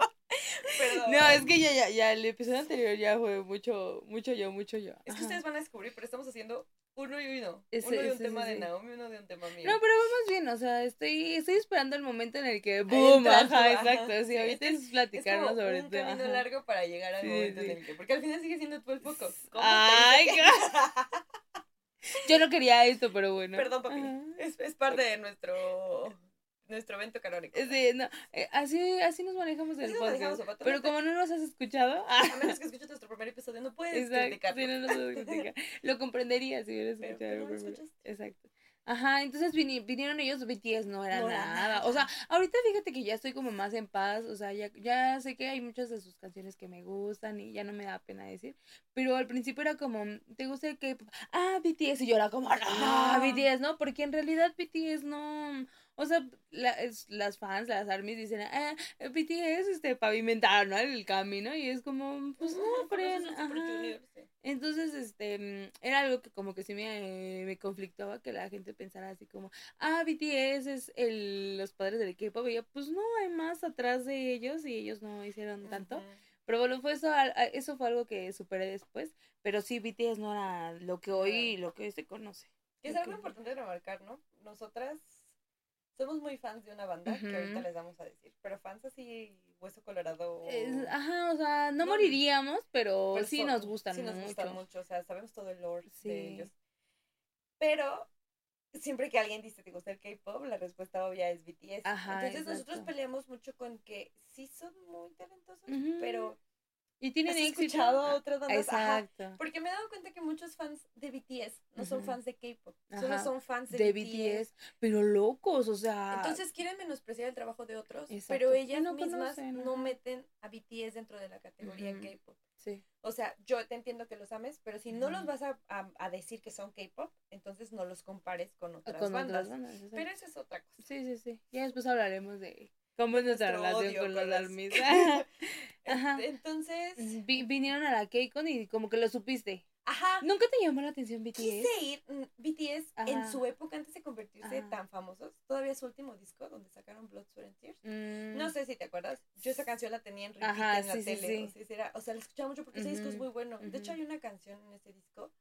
No, es que ya, ya, ya, el episodio anterior ya fue mucho, mucho yo, mucho yo. Es que ustedes van a descubrir, pero estamos haciendo uno y uno. uno de un tema de Naomi, uno de un tema mío. No, pero vamos bien, o sea, estoy, estoy esperando el momento en el que ¡boom! Ajá, exacto. Sí, ahorita es, platicarnos es sobre un camino largo para llegar al momento en el que. Porque al final sigue siendo tú el foco. Ay, Yo no quería esto, pero bueno. Perdón, papi. Es, es parte de nuestro nuestro evento canónico. Sí, no, eh, así, así nos manejamos el podcast. pero como no nos has escuchado. A menos que escuches nuestro primer episodio, no puedes Exacto, sí, no nos Lo comprenderías si hubieras escuchado pero, Exacto. Ajá, entonces vinieron ellos, BTS no era, nada. O sea, ahorita fíjate que ya estoy como más en paz, o sea, ya, ya sé que hay muchas de sus canciones que me gustan y ya no me da pena decir, pero al principio era como, ¿te gusta el K-pop? Ah, BTS, y yo era como, no, BTS, ¿no? Porque en realidad BTS no, o sea, las fans, las armies dicen, ah, BTS, este, pavimentaron, ¿no? El camino, y es como, pues no, creen, Entonces, este, mm, era algo que como que sí me, me conflictaba que la gente pensara así como, ah, BTS es el, los padres del equipo, y yo, pues no, hay más atrás de ellos, y ellos no hicieron tanto. Pero bueno, fue eso, eso fue algo que superé después, pero sí, BTS no era lo que hoy, lo que hoy se conoce. Es algo importante remarcar, ¿no? Nosotras somos muy fans de una banda que ahorita les vamos a decir, pero fans así, hueso colorado. ajá, o sea, no, moriríamos, pero, sí nos gustan sí nos gustan mucho, o sea, sabemos todo el lore de ellos. Pero siempre que alguien dice, ¿te gusta el K-pop? La respuesta obvia es BTS. Ajá, Entonces nosotros peleamos mucho con que sí son muy talentosos, pero y tienen escuchado a otras bandas. Exacto. porque me he dado cuenta que muchos fans de BTS no son fans de K-pop, solo son fans de, BTS. Pero locos, o sea. Entonces quieren menospreciar el trabajo de otros, pero ellas no mismas no meten a BTS dentro de la categoría K-pop. Sí. O sea, yo te entiendo que los ames, pero si no los vas a, a, decir que son K-pop, entonces no los compares con otras bandas. pero eso es otra cosa. Sí, sí, sí. Ya después hablaremos de ¿Cómo es nuestra relación con, los almis? Ajá. Entonces. vinieron a la KCON y como que lo supiste. Ajá. ¿Nunca te llamó la atención BTS? Quise ir. Mm, BTS en su época, antes de convertirse tan famosos, todavía su último disco, donde sacaron Blood, Sweat and Tears. No mm. sé si te acuerdas. Yo esa canción la tenía en repeat en la tele. O, sea, la escuchaba mucho porque ese disco es muy bueno. De hecho, hay una canción en ese disco.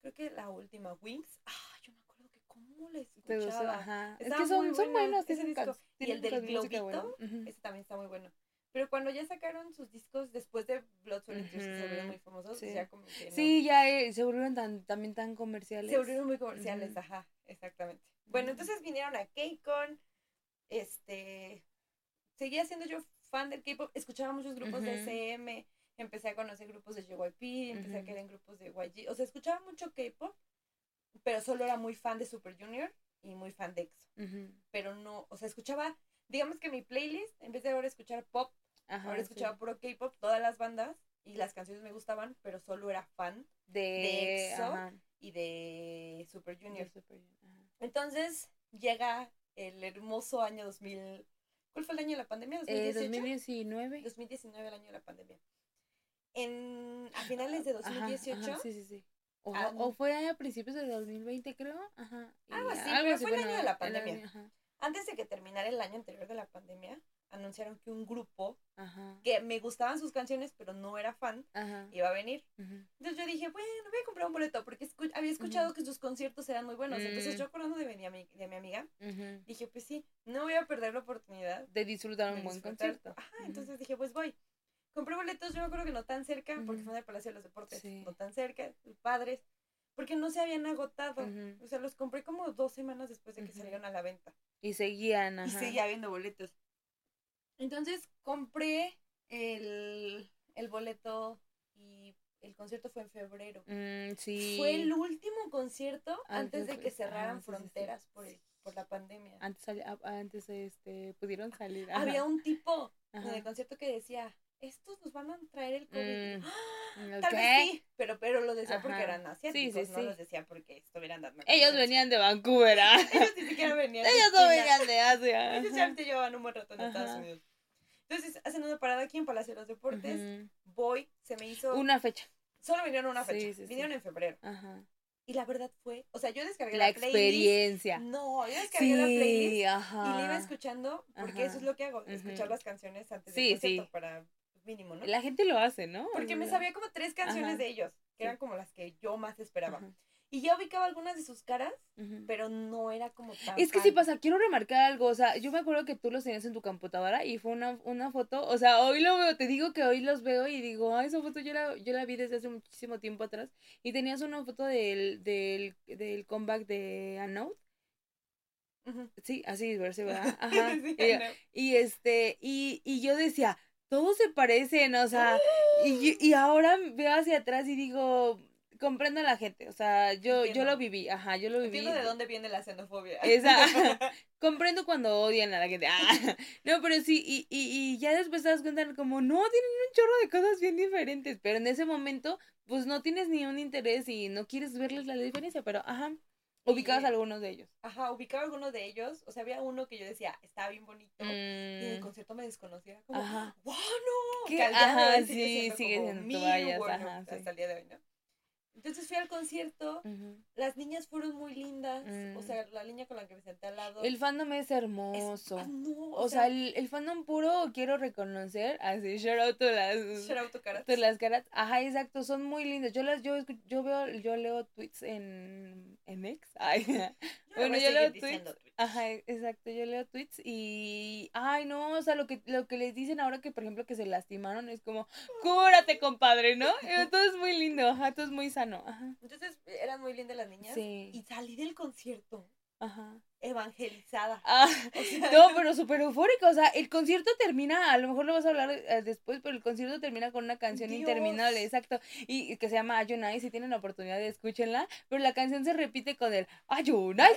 Creo que la última, Wings. Ah, yo me acuerdo que cómo la escuchaba. Ajá. Es que son, son buenos ese disco. Y el del globito, ese también está muy bueno. Pero cuando ya sacaron sus discos después de Blood, Sweat and Tears, se volvieron muy famosos, sí. ya como que Sí, ya eh, se volvieron tan, también tan comerciales. Se volvieron muy comerciales, ajá, exactamente. Bueno, entonces vinieron a K-Con, este, seguía siendo yo fan del K-pop, escuchaba muchos grupos de SM, empecé a conocer grupos de JYP, empecé a querer en grupos de YG, o sea, escuchaba mucho K-pop, pero solo era muy fan de Super Junior y muy fan de EXO. Pero no, o sea, escuchaba, digamos que mi playlist, en vez de ahora escuchar pop, ahora escuchaba puro K-pop, todas las bandas y las canciones me gustaban, pero solo era fan de, EXO y de Super Junior. Entonces llega el hermoso año 2000. ¿Cuál fue el año de la pandemia? ¿2018? 2019. 2019, el año de la pandemia. En, a finales de 2018. sí, sí, sí. O, fue a principios de 2020, creo. Ajá. Algo así, pero fue el año de la pandemia. Antes de que terminara el año anterior de la pandemia, anunciaron que un grupo que me gustaban sus canciones, pero no era fan, iba a venir. Entonces yo dije, bueno, voy a comprar un boleto, porque había escuchado que sus conciertos eran muy buenos. Entonces mm. yo acordando de mi, de mi amiga, dije, pues sí, no voy a perder la oportunidad de disfrutar un buen concierto. entonces dije, pues voy. Compré boletos, yo me acuerdo que no tan cerca, porque fue en el Palacio de los Deportes, no tan cerca, padres, porque no se habían agotado. O sea, los compré como dos semanas después de que salieron a la venta. Y seguían, ajá. Y seguía habiendo boletos. Entonces compré el, el boleto y el concierto fue en febrero. Mm, sí. Fue el último concierto antes, de que cerraran fronteras por, por la pandemia. Antes, antes este, pudieron salir. Había un tipo en el concierto que decía, estos nos van a traer el COVID. Mm, Tal vez sí, pero, pero lo decía porque eran asiáticos, sí, sí, no los decía porque estuvieran dando. Ellos venían de Vancouver. ¿ah? Ellos ni siquiera venían Ellos no venían de Asia. Ellos ya llevaban un buen rato en Estados Unidos. Entonces, hacen una parada aquí en Palacio de los Deportes. Voy, se me hizo... Una fecha. Solo vinieron una fecha. vinieron en febrero. Ajá. Y la verdad fue, o sea, yo descargué la, la experiencia. No, yo descargué la playlist ajá. y la iba escuchando porque eso es lo que hago, escuchar las canciones antes del concierto para mínimo, ¿no? La gente lo hace, ¿no? Porque me sabía como tres canciones de ellos, que eran como las que yo más esperaba. Y ya ubicaba algunas de sus caras, pero no era como tan. Es que sí pasa, quiero remarcar algo. O sea, yo me acuerdo que tú los tenías en tu computadora y fue una, una foto. O sea, hoy lo veo, te digo que hoy los veo y digo, ah, esa foto yo la, yo la vi desde hace muchísimo tiempo atrás. Y tenías una foto del, del, del comeback de Anout. Sí, así ¿verdad? Ajá. y, este, y, y yo decía, todos se parecen, o sea, y, y ahora veo hacia atrás y digo, comprendo a la gente, o sea, yo, yo lo viví, ajá, yo lo viví. Entiendo de dónde viene la xenofobia. Esa, comprendo cuando odian a la gente. Ah, no, pero sí, y, y, y ya después te das cuenta como, no, tienen un chorro de cosas bien diferentes, pero en ese momento, pues no tienes ni un interés y no quieres verles la diferencia, pero ajá. Ubicabas algunos de ellos. Ajá, ubicaba algunos de ellos. O sea, había uno que yo decía, estaba bien bonito. Y en el mm. concierto me desconocía. Como, ajá. ¡Wow, no! Que ajá, sí, sigue siendo ajá, hasta el día de hoy, ¿no? Entonces fui al concierto, las niñas fueron muy lindas, o mm. sea, la niña con la que me senté al lado. El fandom es hermoso. o, sea, el, el, fandom puro quiero reconocer, así, shout out to las... Shout out to las caras, ajá, exacto, son muy lindas. Yo las, yo, yo veo, yo leo tweets en, en X, ay, bueno, yo leo tweets. Ajá, exacto, yo leo tweets y, ay, no, o sea, lo que, lo que les dicen ahora que, por ejemplo, que se lastimaron es como, cúrate, compadre, ¿no? todo es muy lindo, ajá, todo es muy sano, ajá. Entonces, eran muy lindas las niñas y salí del concierto Ajá. Evangelizada. Ah, no, pero súper eufórica. O sea, el concierto termina, a lo mejor lo vas a hablar eh, después, pero el concierto termina con una canción interminable, exacto. Y, que se llama Ayunai. Si tienen la oportunidad de escúchenla. Pero la canción se repite con el Ayunai.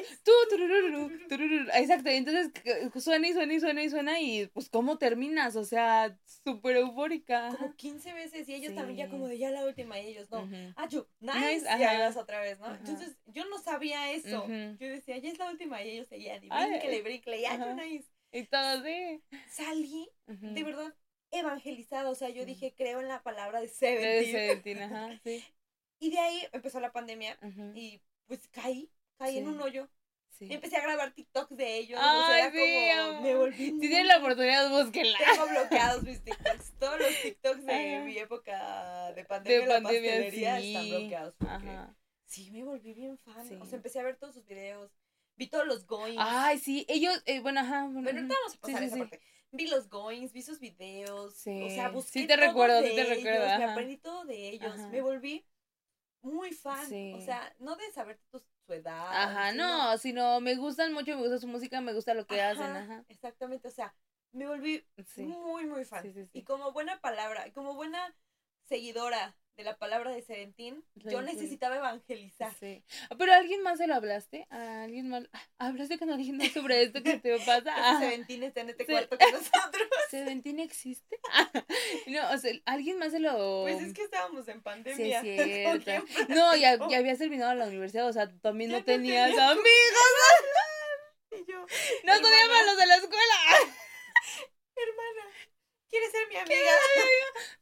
Exacto. Y entonces suena y suena y suena y suena. Y pues, ¿cómo terminas? O sea, súper eufórica. Como 15 veces. Y ellos también ya como de ya la última. Y ellos no. Ayunai. Y hablas otra vez, ¿no? Entonces yo no sabía eso. Yo decía, ya es la última. Y ellos seguían. Y brincle, brincle. Y Ayunai. Y todo así. Salí, de verdad, evangelizada. O sea, yo dije, creo en la palabra de Seventeen. De Seventeen, ajá, sí. Y de ahí empezó la pandemia y pues caí, caí en un hoyo. Y empecé a grabar TikToks de ellos. Ay, o sea, como me volví. Si tienen la oportunidad, búsquenla. Tengo bloqueados mis TikToks. Todos los TikToks de mi época de pandemia, de la pastelería sí. están bloqueados. Ajá. Sí, me volví bien fan. O sea, empecé a ver todos sus videos. Vi todos los goings. Ay, sí, ellos, eh, bueno, ajá. Bueno, ahorita vamos a pasar esa parte. Vi los goings, vi sus videos. Sí. O sea, busqué Sí te recuerdo, sí te recuerdo. Me aprendí todo de ellos. Me volví muy fan. O sea, no de saber tu, su edad. Ajá, no, sino me gustan mucho, me gusta su música, me gusta lo que hacen. Ajá. Exactamente, o sea, me volví muy, muy fan. Y como buena palabra, como buena seguidora de la palabra de Seventín, yo necesitaba evangelizar. Sí. Pero ¿a alguien más se lo hablaste? ¿A alguien más? ¿Hablaste con alguien más sobre esto que te pasa? Ah. Seventín está en este cuarto con nosotros. ¿Seventín existe? no, o sea, ¿alguien más se lo...? Pues es que estábamos en pandemia. Sí, es cierto. no, ya, ya habías terminado la universidad, o sea, tú también no tenías amigos. y yo, no estudiamos los de la escuela. hermana, ¿Quieres ser mi amiga?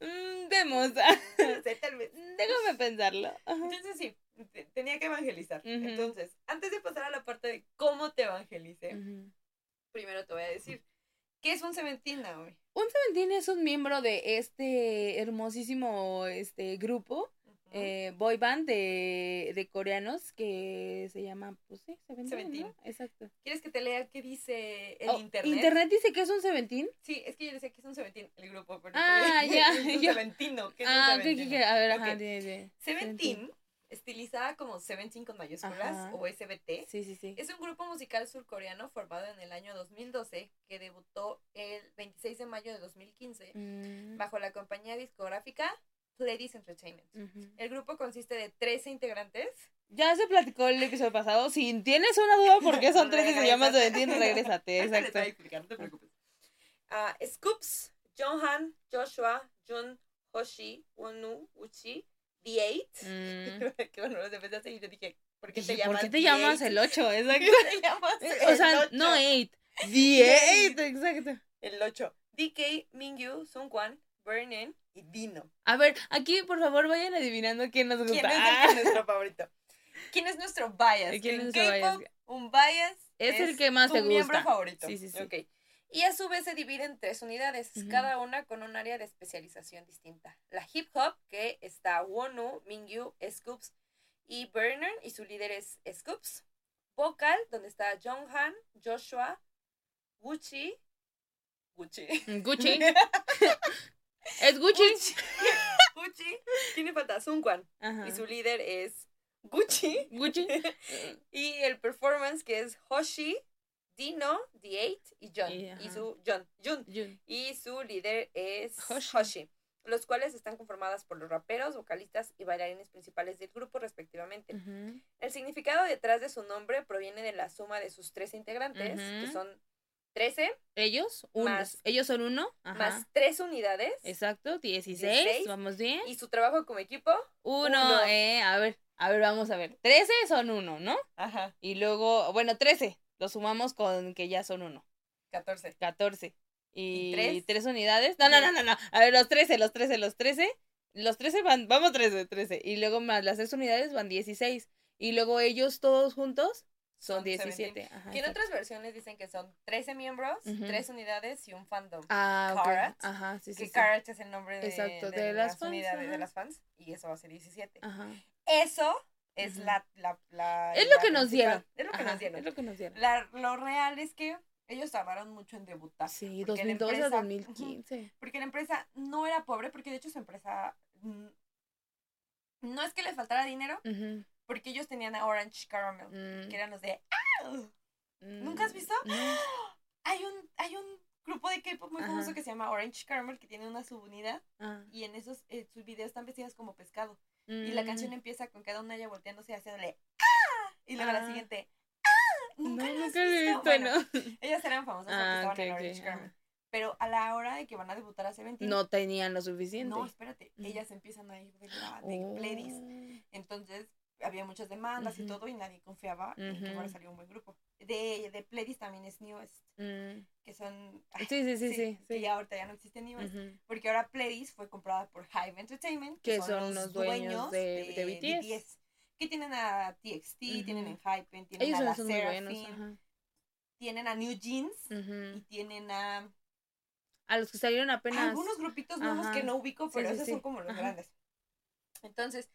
Mm, vemos. tal vez. Déjame pensarlo. Entonces sí, tenía que evangelizar. Entonces, antes de pasar a la parte de cómo te evangelice, primero te voy a decir, ¿qué es un Seventeen, Naomi? Un Seventeen es un miembro de este hermosísimo este grupo eh, boy band de, de, coreanos que se llama, pues sí, Seventeen. Exacto. ¿Quieres que te lea qué dice el oh, internet? ¿Internet dice que es un Seventeen? Sí, es que yo decía que es un Seventeen, el grupo. Pero ah, ya. Es un Seventino. ¿Qué es ah, un Seventino? a ver, ajá, okay. Seventeen, estilizada como Seventeen con mayúsculas o SBT. Sí, sí, sí. Es un grupo musical surcoreano formado en el año 2012 que debutó el 26 de mayo de 2015 mm. bajo la compañía discográfica Ladies Entertainment. El grupo consiste de 13 integrantes. Ya se platicó el episodio pasado. Si tienes una duda por qué son 13 y se llaman de regrésate. Exacto. no te preocupes. Uh, Scoops, Johan, Joshua, Jun, Hoshi, Wonu, Uchi, The Eight. Mm. que bueno, los seguir y yo dije, ¿por qué te llamas, ¿por qué te llamas el 8? Exacto. te llamas o sea, no 8. The 8, exacto. El 8. DK, Mingyu, Sungkwan, Burning y Dino. A ver, aquí por favor vayan adivinando quién nos gusta. ¿Quién es nuestro favorito? ¿Quién es nuestro bias? ¿Quién es nuestro bias? Un bias es, el que más te gusta. miembro favorito. Sí, sí, sí. Okay. Y a su vez se divide en tres unidades, cada una con un área de especialización distinta. La hip hop, que está Wonu, Mingyu, Scoops y Burner, y su líder es Scoops. Vocal, donde está Jonghan, Joshua, Gucci. Gucci. Gucci. Es Gucci. Gucci. Tiene falta Sunquan. Y su líder es Gucci. Gucci. y el performance que es Hoshi, Dino, The Eight y John. Y su John. Jun. Y su líder es Hoshi. los cuales están conformadas por los raperos, vocalistas y bailarines principales del grupo respectivamente. El significado detrás de su nombre proviene de la suma de sus tres integrantes, que son 13. Ellos, unos. ellos son uno. Más tres unidades. Exacto, 16, vamos bien. Y su trabajo como equipo. Uno, eh, a ver, a ver, vamos a ver. 13 son uno, ¿no? Ajá. Y luego, bueno, 13, lo sumamos con que ya son uno. 14. 14. ¿Y, tres? unidades? No, no, no, no, no. A ver, los 13, los 13, los 13. Los 13 van, vamos 13, 13. Y luego más las tres unidades van 16. Y luego ellos todos juntos son, 17. Ajá, en otras versiones dicen que son 13 miembros, 3 unidades y un fandom. Ah, ok. Ajá, sí, sí. Que sí. es el nombre de, Exacto, de, las, fans, unidades, de las fans. Y eso va a ser 17. Ajá. Eso es la, la, la, Es lo que nos dieron. Es lo que nos dieron. Es lo que nos dieron. La, lo real es que ellos tardaron mucho en debutar. Sí, 2012 a 2015. Porque la empresa no era pobre, porque de hecho su empresa mm, no es que les faltara dinero, porque ellos tenían a Orange Caramel, mm. que eran los de ¿Nunca has visto? Hay un hay un grupo de K-pop muy famoso que se llama Orange Caramel que tiene una subunidad ah. y en esos eh, sus videos están vestidas como pescado. Y la canción mm. empieza con cada una ella volteándose y haciéndole ¡Ah! Y luego la ah. siguiente Nunca no, nunca visto, no. Ellas eran famosas porque ah, estaban en Orange Caramel. Pero a la hora de que van a debutar a Seventeen. No tenían lo suficiente. No, espérate. Ellas empiezan a ir de, la, de oh. Entonces había muchas demandas y todo y nadie confiaba en que fuera a salir un buen grupo. De, de Pledis también es Newest, mm. que son... sí, sí, sí, sí, sí, Y ahorita ya no existe Newest, porque ahora Pledis fue comprada por Hive Entertainment, que, son, los dueños, de, de, BTS que tienen a TXT, tienen en Hypen, tienen a la Seraphim, tienen a New Jeans y tienen a... A los que salieron apenas... Algunos grupitos nuevos que no ubico, pero esos son como los grandes. Entonces,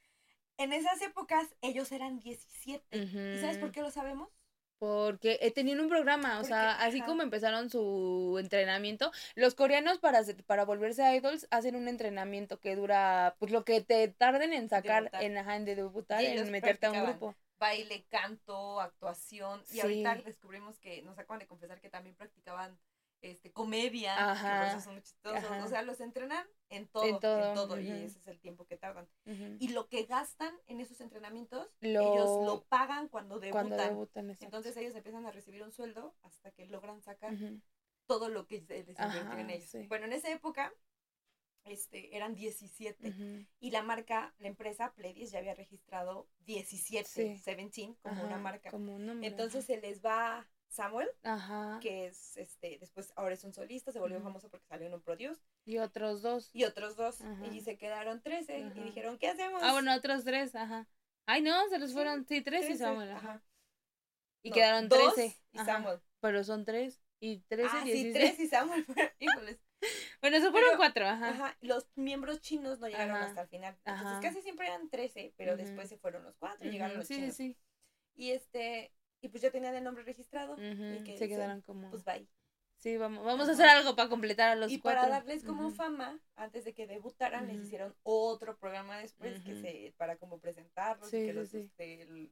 en esas épocas ellos eran 17. ¿Y sabes por qué lo sabemos? Porque eh, tenían un programa, o sea, así como empezaron su entrenamiento, los coreanos para, para volverse idols hacen un entrenamiento que dura, pues lo que te tarden en sacar, en, ajá, en debutar, en meterte a un grupo. Baile, canto, actuación, y ahorita descubrimos que nos acaban de confesar que también practicaban este, comedia, que son muy chistosos. O sea, los entrenan en todo, en todo, y ese es el tiempo que tardan. Y lo que gastan en esos entrenamientos, ellos lo pagan cuando debutan. Entonces ellos empiezan a recibir un sueldo hasta que logran sacar todo lo que les invierten en ellos. Bueno, en esa época este, eran 17 y la marca, la empresa Pledis ya había registrado 17, 17 como una marca. Entonces se les va Samuel, que es, este, después ahora es un solista, se volvió famoso porque salió en un Produce. Y otros dos. Y otros dos. Y se quedaron 13 y dijeron, ¿qué hacemos? Ah, bueno, otros tres, ajá. Ay, no, se los fueron, sí, tres y Samuel, ajá. Y quedaron 13. y Samuel. Pero son tres y 13, ah, sí, tres y Samuel, híjoles. Bueno, eso fueron cuatro, ajá. ajá. Los miembros chinos no llegaron hasta el final. Entonces casi siempre eran 13, pero después se fueron los cuatro y llegaron los chinos. Sí, sí. Y este, y pues ya tenían el nombre registrado. y que se quedaron como. Pues bye. Sí, vamos, vamos a hacer algo para completar a los y para darles como fama, antes de que debutaran, les hicieron otro programa después que se, para como presentarlos y que los, este,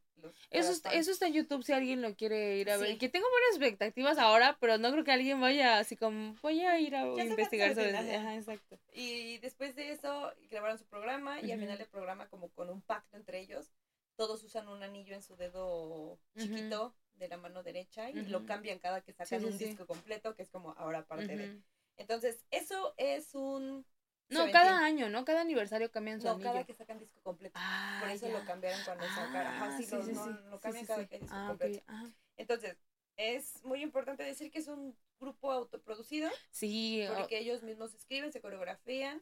eso, está, eso está en YouTube si alguien lo quiere ir a ver. Que tengo buenas expectativas ahora, pero no creo que alguien vaya así como, voy a ir a investigar sobre eso. Ajá, exacto. Y después de eso grabaron su programa y al final del programa como con un pacto entre ellos todos usan un anillo en su dedo chiquito de la mano derecha y lo cambian cada que sacan un disco completo, que es como ahora parte de. Entonces, eso es un... No, cada año, ¿no? Cada aniversario cambian su no, anillo. No, cada que sacan disco completo. Ah, Por eso lo cambiaron cuando ah, sacaron. Ajá, sí, no, lo cambian cada que disco ah, completo. Entonces, es muy importante decir que es un grupo autoproducido. Sí. Porque ellos mismos escriben, se coreografían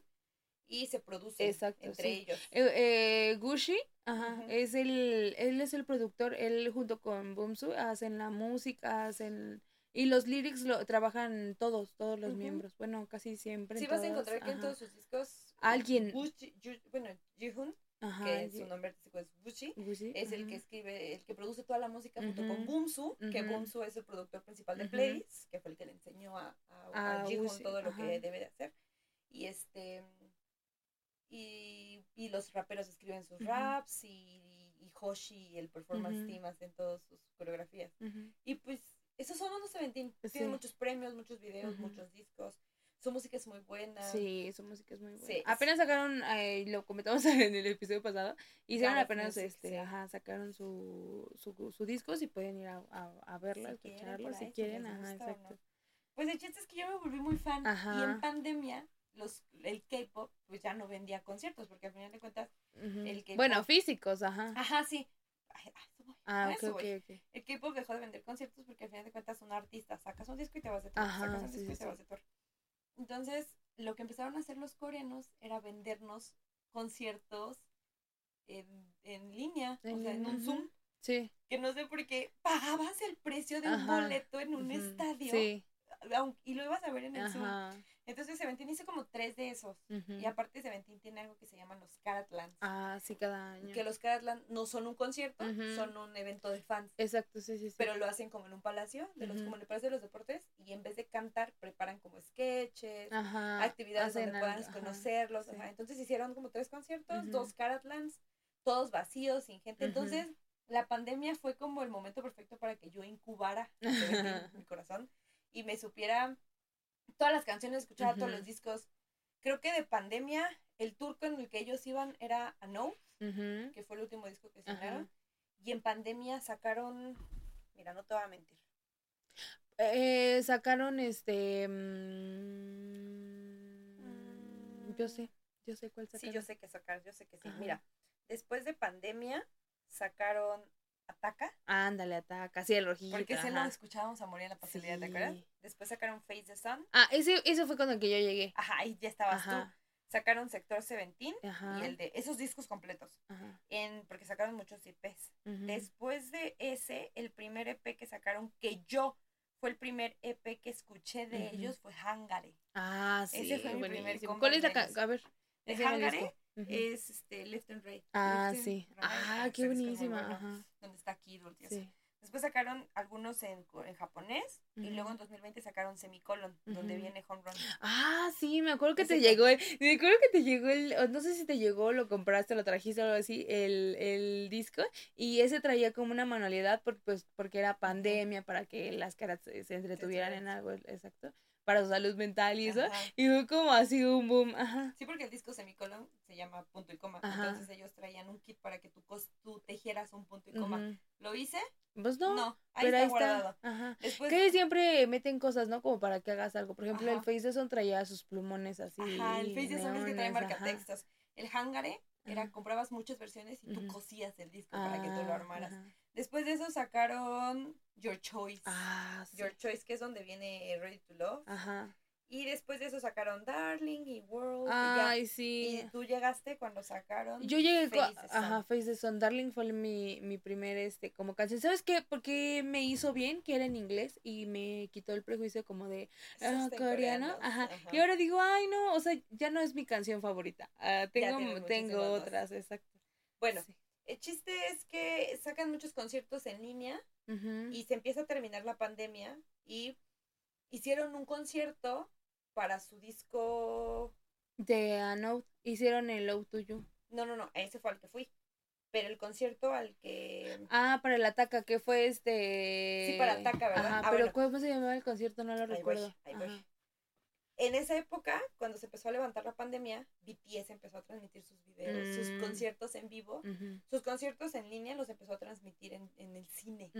y se produce entre ellos. Eh, eh, Gucci, ajá, es el, él es el productor, él junto con Bumsu hacen la música, hacen y los lyrics lo trabajan todos, todos los miembros, bueno, casi siempre. Sí, vas a encontrar que en todos sus discos alguien, bueno, Jihun, que su nombre artístico es Gucci, es el que escribe, el que produce toda la música junto con Bumsu, que Bumsu es el productor principal de Playlist, que fue el que le enseñó a, a, todo lo que debe de hacer. Y este y, y los raperos escriben sus raps y, y, Hoshi, el performance team, hacen todas sus coreografías. Y pues esos son unos Seventeen. Tienen muchos premios, muchos videos, muchos discos. Su música es muy buena. Sí, su música es muy buena. Sí, apenas sacaron, eh, lo comentamos en el episodio pasado, hicieron apenas, este, ajá, sacaron su, su, su disco, si pueden ir a, a, verlo, si escucharlo, si quieren, ajá, exacto. Pues el chiste es que yo me volví muy fan y en pandemia los el K-pop pues ya no vendía conciertos porque al final de cuentas el K-pop bueno físicos ajá. Ajá sí. Ah, okay, okay, el K-pop dejó de vender conciertos porque al final de cuentas un artista sacas un disco y te vas de tour sacas un disco y te vas de tour. Entonces lo que empezaron a hacer los coreanos era vendernos conciertos en, en línea o sea en un zoom. sí. Que no sé por qué pagabas el precio de un boleto en un estadio sí. y lo ibas a ver en el Zoom. Entonces Seventeen hizo como tres de esos. Y aparte Seventeen tiene algo que se llaman los Caratlands. Ah, sí, cada año. Que los Caratlands no son un concierto, son un evento de fans. Exacto, sí, sí, sí. Pero lo hacen como en un palacio, de los, como en el Palacio de los Deportes, y en vez de cantar, preparan como sketches, actividades donde puedan conocerlos. Entonces hicieron como tres conciertos, dos Caratlands, todos vacíos, sin gente. Entonces, la pandemia fue como el momento perfecto para que yo incubara mi corazón y me supiera todas las canciones, escuchaba todos los discos. Creo que de pandemia, el tour con el que ellos iban era A No, que fue el último disco que sacaron. Y en pandemia sacaron, mira, no te voy a mentir. Eh, sacaron este... Mm, yo sé, yo sé cuál sacaron. Sí, yo sé que sacaron, yo sé que sí. Mira, después de pandemia sacaron Ataca. Ándale, Ataca, sí, el rojito. Porque ese lo escuchábamos a morir en la posibilidad, ¿te acuerdas? Después sacaron Face the Sun. Ah, ese, ese fue el que yo llegué. Ajá, ahí ya estabas tú. Sacaron Sector Seventeen y el de esos discos completos. Ajá. En, porque sacaron muchos EPs. Después de ese, el primer EP que sacaron, que yo fue el primer EP que escuché de ellos, fue Hangare. Ah, sí. Ese fue mi primer ¿Cuál es la A ver. De Hangare es este, Left and Right. Ah, sí. ah, qué buenísima. Donde está Kidult sí. Después sacaron algunos en, en japonés y luego en 2020 sacaron Semicolon, donde viene Home Run. Ah, sí, me acuerdo que te llegó, el, me acuerdo que te llegó el, no sé si te llegó, lo compraste, lo trajiste o algo así, el, el disco y ese traía como una manualidad porque, pues, porque era pandemia para que las caras se entretuvieran en algo, exacto para su salud mental y eso. Y fue como así un boom. Ajá. Sí, porque el disco semicolon se llama punto y coma. Entonces ellos traían un kit para que tú, tú tejieras un punto y coma. ¿Lo hice? Pues no. No, ahí pero está ahí guardado. Ajá. Que siempre meten cosas, ¿no? Como para que hagas algo. Por ejemplo, el Face de Son traía sus plumones así. Ajá, el Face de Son es que trae marcatextos. El Hangare era, comprabas muchas versiones y tú cosías el disco para que tú lo ah, armaras. Después de eso sacaron Your Choice. Ah, Your Choice, que es donde viene Ready to Love. Ajá. Y después de eso sacaron Darling y World. Ay, sí. Y tú llegaste cuando sacaron. Yo llegué con. Ajá, Face the Sun. Darling fue mi, mi primer, este, como canción. ¿Sabes qué? Porque me hizo bien que era en inglés y me quitó el prejuicio como de ah, coreano. Ajá. Y ahora digo, ay, no, o sea, ya no es mi canción favorita. Ah, tengo tengo otras, exacto. Bueno, el chiste es que sacan muchos conciertos en línea y se empieza a terminar la pandemia y hicieron un concierto para su disco de Anout. Hicieron el Low to You. No, no, no, ese fue al que fui. Pero el concierto al que. Ah, para el Ataca, que fue este. Sí, para Ataca, ¿verdad? Ajá, ah, pero ¿cómo se llamaba el concierto? No lo recuerdo. ahí voy en esa época, cuando se empezó a levantar la pandemia, BTS empezó a transmitir sus videos, sus mm. conciertos en vivo, sus conciertos en línea los empezó a transmitir en, el cine.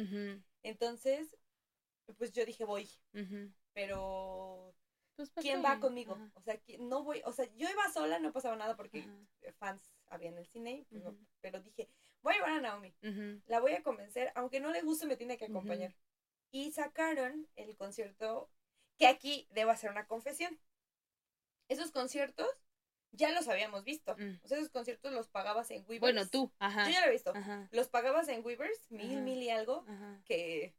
Entonces, pues yo dije, voy, pero pues ¿quién va conmigo? O sea, no voy, o sea, yo iba sola, no pasaba nada porque fans había en el cine, pues pero dije, voy a llevar a Naomi, la voy a convencer, aunque no le guste, me tiene que acompañar. Y sacaron el concierto que aquí debo hacer una confesión. Esos conciertos ya los habíamos visto. Mm. O sea, esos conciertos los pagabas en Weavers. Bueno, tú, ajá. Yo ya lo he visto. Los pagabas en Weavers, mil, mil y algo, que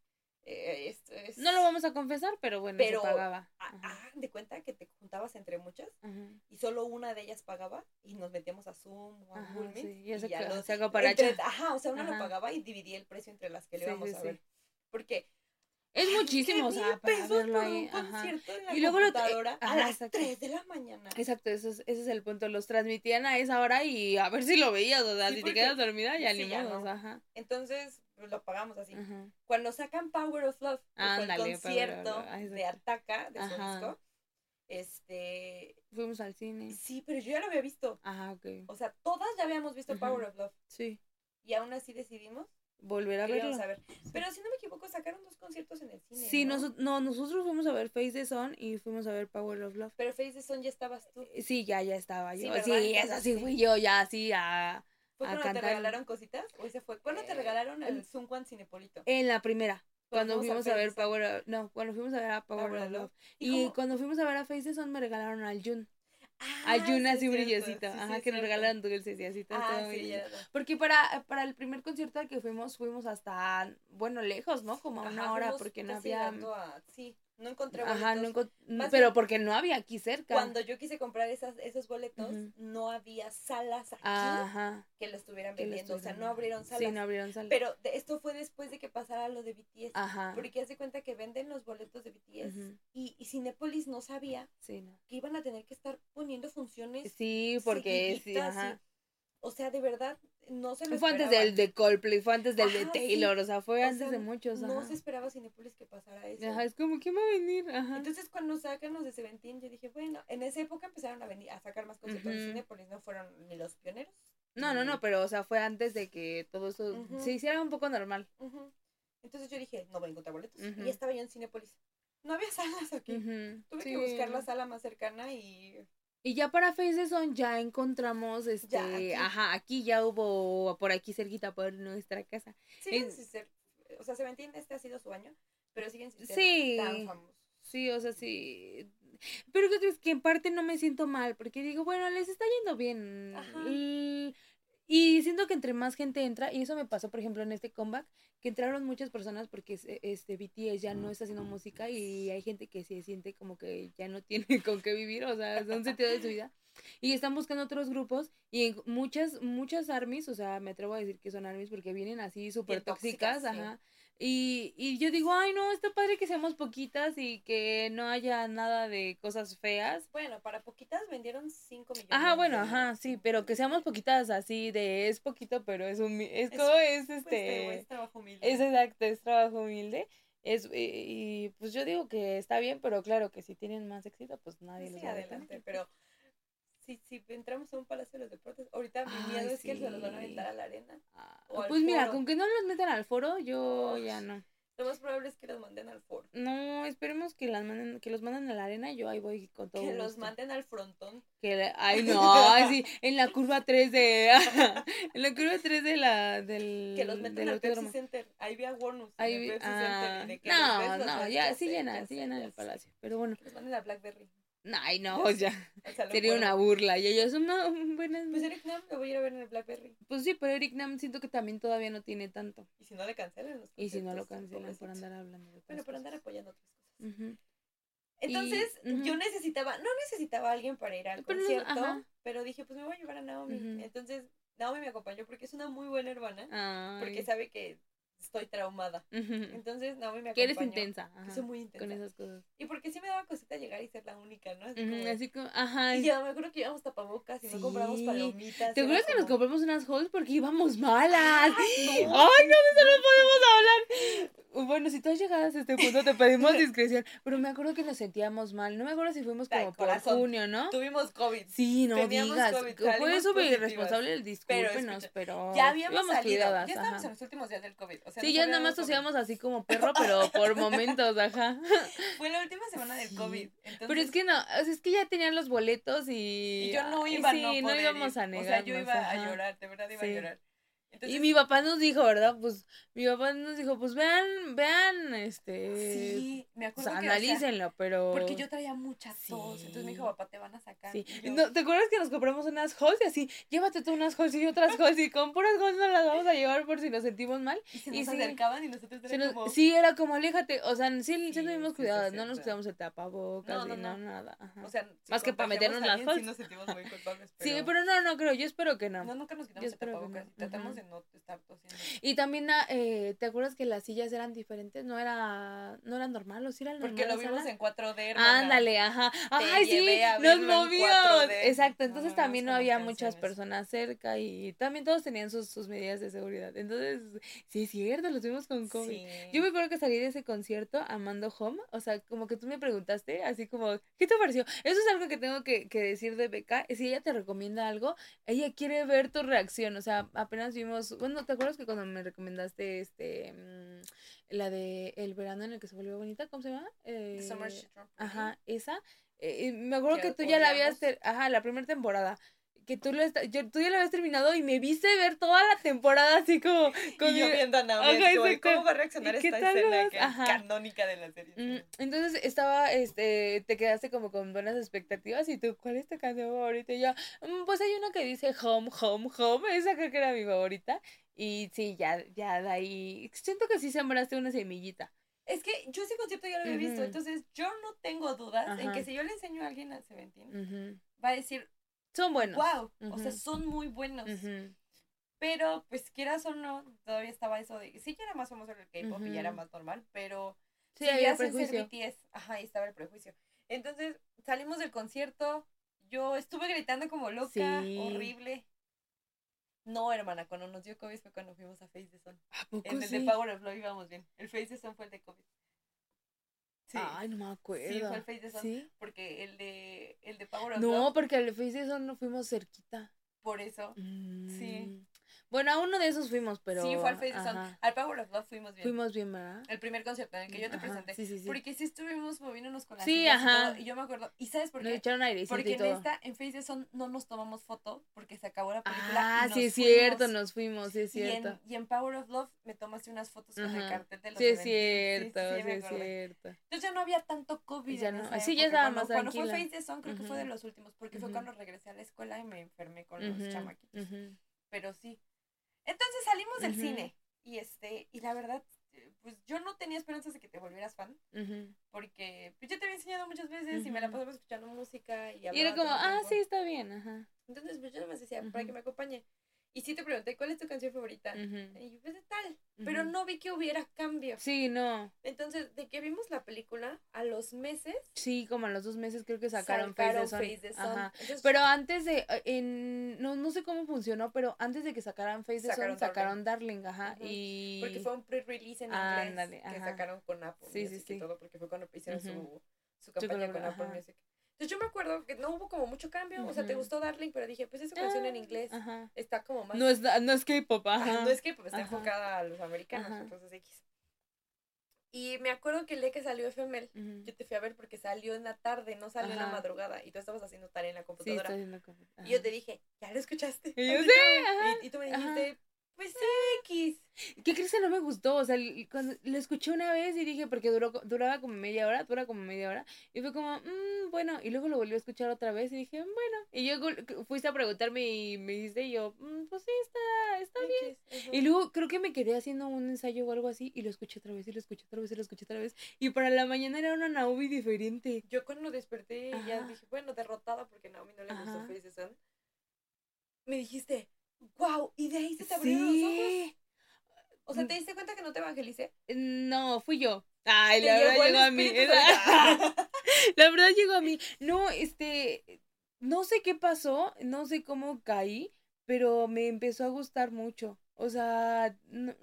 eh, esto es... No lo vamos a confesar, pero bueno, pero, se pagaba. Ah, de cuenta que te juntabas entre muchas y solo una de ellas pagaba y nos metíamos a Zoom o a Google Meet. y, ya los, se para Ajá, o sea, uno lo pagaba y dividía el precio entre las que le íbamos a ver. Porque es muchísimo, o sea, para verlo ahí. y luego lo a las 3 de la mañana. Exacto, eso es, ese es el punto. Los transmitían a esa hora y a ver si lo veías, o sea, si te quedas dormida, ya ni modo. Ajá. Entonces, pues, lo pagamos así. Cuando sacan Power of Love, el concierto de Ataca, de su disco, Este. Fuimos al cine. Sí, pero yo ya lo había visto. Ajá, ok. O sea, todas ya habíamos visto Power of Love. Sí. Y aún así decidimos volver a verlo. A ver. Pero si no me equivoco, sacaron dos conciertos en el cine. Sí, ¿no? no, nosotros fuimos a ver Face the Sun y fuimos a ver Power of Love. Pero Face the Sun ya estabas tú. Eh, sí, ya, ya estaba yo. Sí, sí es así fui yo, ya así a. ¿Fue cuando te regalaron cositas? ¿O ese fue? ¿Cuándo te eh, regalaron el Zoom One Cinepolito? En la primera. Cuando fuimos a, ver Power of, no, cuando fuimos a ver a Power, of Love. Y, cuando fuimos a ver a Face the Sun me regalaron al Jun. Ah, Ayuna así brillecito. Ajá, que nos regalaron dulces y así. Ah, sí, Porque para, para el primer concierto al que fuimos, fuimos hasta, bueno, lejos, ¿no? Como a una hora, porque no había. A, sí, no encontré boletos. Ajá, no encontré, pero porque no había aquí cerca. Cuando yo quise comprar esas, esos boletos, no había salas aquí que lo estuvieran vendiendo. o sea, no abrieron salas. Sí, no abrieron salas. Pero esto fue después de que pasara lo de BTS. Ajá. Porque hace cuenta que venden los boletos de BTS y, y Cinepolis no sabía que iban a tener que estar poniendo funciones. Sí, porque sí, ajá. O sea, de verdad, no se lo Fue antes del de Coldplay, fue antes del de Taylor, o sea, fue antes de muchos. No se esperaba Cinepolis que pasara eso. Ajá, es como, ¿quién va a venir? Ajá. Entonces, cuando sacan los de Seventeen, yo dije, bueno, en esa época empezaron a venir, a sacar más cosas de Cinepolis, no fueron ni los pioneros. No, no, no, pero, o sea, fue antes de que todo eso se hiciera un poco normal. Entonces yo dije, no voy a encontrar boletos. Y estaba yo en Cinepolis. No había salas aquí. Tuve que buscar la sala más cercana y y ya para Face Son ya encontramos, este, ajá, aquí ya hubo, por aquí cerquita, por nuestra casa. Sí, sí, o sea, se me entiende, este ha sido su año, pero siguen sin ser sí, tan famosos. Sí, o sea, sí. Pero ¿qué crees? Que en parte no me siento mal, porque digo, bueno, les está yendo bien. Ajá. Y siento que entre más gente entra, y eso me pasó, por ejemplo, en este comeback, que entraron muchas personas porque este BTS ya no está haciendo música y hay gente que se siente como que ya no tiene con qué vivir, o sea, es un sentido de su vida. Y están buscando otros grupos y muchas, muchas armies, o sea, me atrevo a decir que son armies porque vienen así súper tóxicas, ajá. Y, y yo digo, ay, no, está padre que seamos poquitas y que no haya nada de cosas feas. Bueno, para poquitas vendieron 5 millones. Ajá, bueno, ajá, sí, pero que seamos poquitas así de es poquito, pero es un es, como es pues, este es trabajo humilde. Es exacto, es trabajo humilde. Es, y, pues yo digo que está bien, pero claro que si tienen más éxito, pues nadie sí, les va adelante, pero si, si entramos a un palacio de los deportes, ahorita mi miedo es que se los van a aventar a la arena. Ah, pues mira, con que no los metan al foro, yo ya no. Lo más probable es que los manden al foro. No, esperemos que las manden, que los manden a la arena, yo ahí voy con todo. Que los manden al frontón. Que ay no, sí, en la curva 3 de en la curva 3 de la del Que los meten al Pepsi Center. Ahí vi a Warnus ahí vi, ah, No, no, ya sí llenan, sí llenan el palacio, pero bueno. Que los manden a Blackberry. Ay, no, ya. Sería una burla. Y ellos son una buenas. Pues Eric Nam lo voy a ir a ver en el Blackberry. Pues sí, pero Eric Nam siento que también todavía no tiene tanto. Y si no le cancelan los Y si no lo cancelan por andar hablando de Bueno, por andar apoyando otras cosas. Entonces, yo necesitaba, no necesitaba a alguien para ir al concierto, pero dije, pues me voy a llevar a Naomi. Entonces, Naomi me acompañó porque es una muy buena hermana. Porque sabe que estoy traumada. Entonces, Naomi me acompañó. Que eres intensa. soy muy intensa. Con esas cosas. Y porque sí me daba cosita llegar y ser la única, ¿no? Así, como, ajá. Y ya me acuerdo que íbamos tapabocas y no compramos palomitas. ¿Te acuerdas que nos compramos unas halls porque íbamos malas? ¡Ay, no, de eso no podemos hablar! Bueno, si tú has llegado hasta este punto, te pedimos discreción. Pero me acuerdo que nos sentíamos mal. No me acuerdo si fuimos como por junio, ¿no? Tuvimos COVID. Sí, no digas. Fue súper irresponsable el discúlpenos, pero. ya habíamos salido. ya estábamos en los últimos días del COVID. O sea, sí, ya nada más tosíamos así como perro, pero por momentos, ajá. Fue la última semana del COVID. Pero es que no, o sea, es que ya tenían los boletos y. Y yo no iba, sí, no, no íbamos a negar. O sea, yo iba a llorar, de verdad iba a llorar y mi papá nos dijo, ¿verdad? Pues mi papá nos dijo, pues vean, vean, este. Sí, me acuerdo. Pues, analícenlo, pero. Porque yo traía mucha tos. Entonces me dijo, papá, te van a sacar. Sí. No, ¿Te acuerdas que nos compramos unas halls y así? Llévate tú unas halls y otras halls y con puras halls nos las vamos a llevar por si nos sentimos mal. Y se nos acercaban y nosotros como. Sí, era como, aléjate. O sea, sí, sí, nos dimos cuidado. no nos cuidamos el tapabocas no, no, no, nada. O sea, más que para meternos las halls. Sí, nos sentimos muy culpables. Sí, pero no, no creo, yo espero que no. No, nunca nos quitamos el tapabocas. Tratamos de no estar tosiendo. Y también, ah, eh, ¿te acuerdas que las sillas eran diferentes? No era, no era normal, o sí era Porque lo vimos en 4D, Ándale, ajá. Ay, sí, nos movió. Exacto, entonces también no había muchas personas cerca y también todos tenían sus, sus medidas de seguridad. Entonces, sí es cierto, los vimos con COVID. Yo me acuerdo que salí de ese concierto amando Home, o sea, como que tú me preguntaste, así como, ¿qué te pareció? Eso es algo que tengo que, que decir de Beca, si ella te recomienda algo, ella quiere ver tu reacción, o sea, apenas vimos, bueno, ¿te acuerdas que cuando me recomendaste este, mm, la de El verano en el que se volvió bonita, ¿cómo se llama? Eh, ajá, esa. Eh, me acuerdo que tú ya la habías, ajá, la primera temporada que tú, lo yo, tú ya lo habías terminado y me viste ver toda la temporada así como... y yo viendo a Naomi, ¿cómo va a reaccionar esta escena que es canónica de la serie? Mm, entonces estaba, este, te quedaste como con buenas expectativas y tú, ¿cuál es tu canción favorita? Y yo, mm, pues hay una que dice Home, Home, Home, esa creo que era mi favorita. Y sí, ya, ya de ahí, siento que sí sembraste una semillita. Es que yo ese concepto ya lo había visto, entonces yo no tengo dudas en que si yo le enseño a alguien a Seventeen, va a decir, son buenos. Wow, o sea, son muy buenos. Pero, pues quieras o no, todavía estaba eso de, sí, ya era más famoso el K-pop y ya era más normal, pero sí, había prejuicio. BTS, ajá, ahí estaba el prejuicio. Entonces, salimos del concierto, yo estuve gritando como loca, horrible. No, hermana, cuando nos dio COVID fue cuando fuimos a Face the Sun. ¿A poco en el de Power of Love íbamos bien. El Face the Sun fue el de COVID. Ay, no me acuerdo. Sí, fue el Face de Son. Porque el de, el de Power of No, porque el Face de Son no fuimos cerquita. Por eso. Sí. Bueno, a uno de esos fuimos, pero. Sí, fue al Face Son. Al Power of Love fuimos bien. Fuimos bien, ¿verdad? El primer concierto en el que yo te presenté. Sí, sí, sí. Porque sí estuvimos moviéndonos con la Sí, ajá. Y, yo me acuerdo. ¿Y sabes por qué? Nos echaron aire Porque en esta, en Face Son, no nos tomamos foto porque se acabó la película. Ah, sí, es cierto, nos fuimos, sí, es cierto. Y en, Power of Love me tomaste unas fotos con el cartel de los Sí, es cierto, sí, es cierto. Entonces ya no había tanto COVID. Ya no. sí, ya estaba más tranquila. Cuando fue Face Son, creo que fue de los últimos, porque fue cuando regresé a la escuela y me enfermé con los chamaquitos. Pero sí, entonces salimos del cine y este, y la verdad, pues yo no tenía esperanzas de que te volvieras fan, porque pues, yo te había enseñado muchas veces y me la pasaba escuchando música y Y era como, ah, sí, está bien, ajá. Entonces, pues yo me decía, para que me acompañe. Y sí te pregunté, ¿cuál es tu canción favorita? Y yo, pues tal. Pero no vi que hubiera cambio. Sí, no. Entonces, de que vimos la película, a los meses. Sí, como a los dos meses creo que sacaron, Face the Sun. pero antes de, eh, en, no, no sé cómo funcionó, pero antes de que sacaran Face the Sun, sacaron Darling, ajá. y... Porque fue un pre-release en inglés que sacaron con Apple sí, sí, sí. y todo, porque fue cuando hicieron su, su campaña con Apple Music. Entonces yo me acuerdo que no hubo como mucho cambio, o sea, te gustó Darling, pero dije, pues esa canción en ah, inglés está como más... No es, no es K-pop, ajá. No es K-pop, está enfocada a los americanos, entonces X. Y me acuerdo que el día que salió FML, yo te fui a ver porque salió en la tarde, no salió en la madrugada, y tú estabas haciendo tarea en la computadora. Sí, en la computadora. Y yo te dije, ¿ya lo escuchaste? Y yo, sí, y, y, tú me dijiste, pues X. ¿Qué crees que no me gustó? O sea, cuando lo escuché una vez y dije, porque duró, duraba como media hora, dura como media hora, y fue como, mmm, bueno, y luego lo volví a escuchar otra vez y dije, bueno, y yo fuiste a preguntarme y me dijiste, y yo, mm, pues sí, está, está bien. Y luego creo que me quedé haciendo un ensayo o algo así, y lo escuché otra vez, y lo escuché otra vez, y lo escuché otra vez, y para la mañana era una Naomi diferente. Yo cuando desperté ya dije, bueno, derrotada porque Naomi no le gustó Face me dijiste, wow, y de ahí se te abrieron los ojos. O sea, ¿te diste cuenta que no te evangelicé? No, fui yo. Ay, la verdad llegó a mí. la verdad llegó a mí. No, este, no sé qué pasó, no sé cómo caí, pero me empezó a gustar mucho. O sea, no,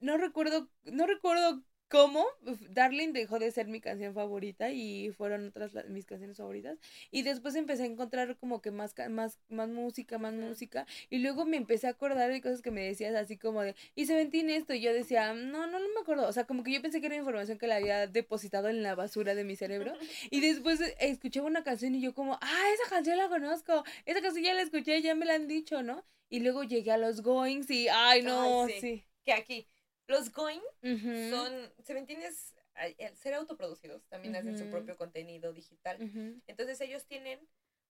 no recuerdo, no recuerdo cómo Darling dejó de ser mi canción favorita y fueron otras mis canciones favoritas y después empecé a encontrar como que más más más música más música y luego me empecé a acordar de cosas que me decías así como de y se ventín esto y yo decía no no no me acuerdo o sea como que yo pensé que era información que la había depositado en la basura de mi cerebro y después escuché una canción y yo como ah esa canción la conozco esa canción ya la escuché ya me la han dicho no y luego llegué a los goings y ay no sí. que aquí los Going son, Seventeen es, al ser autoproducidos, también hacen su propio contenido digital. Entonces ellos tienen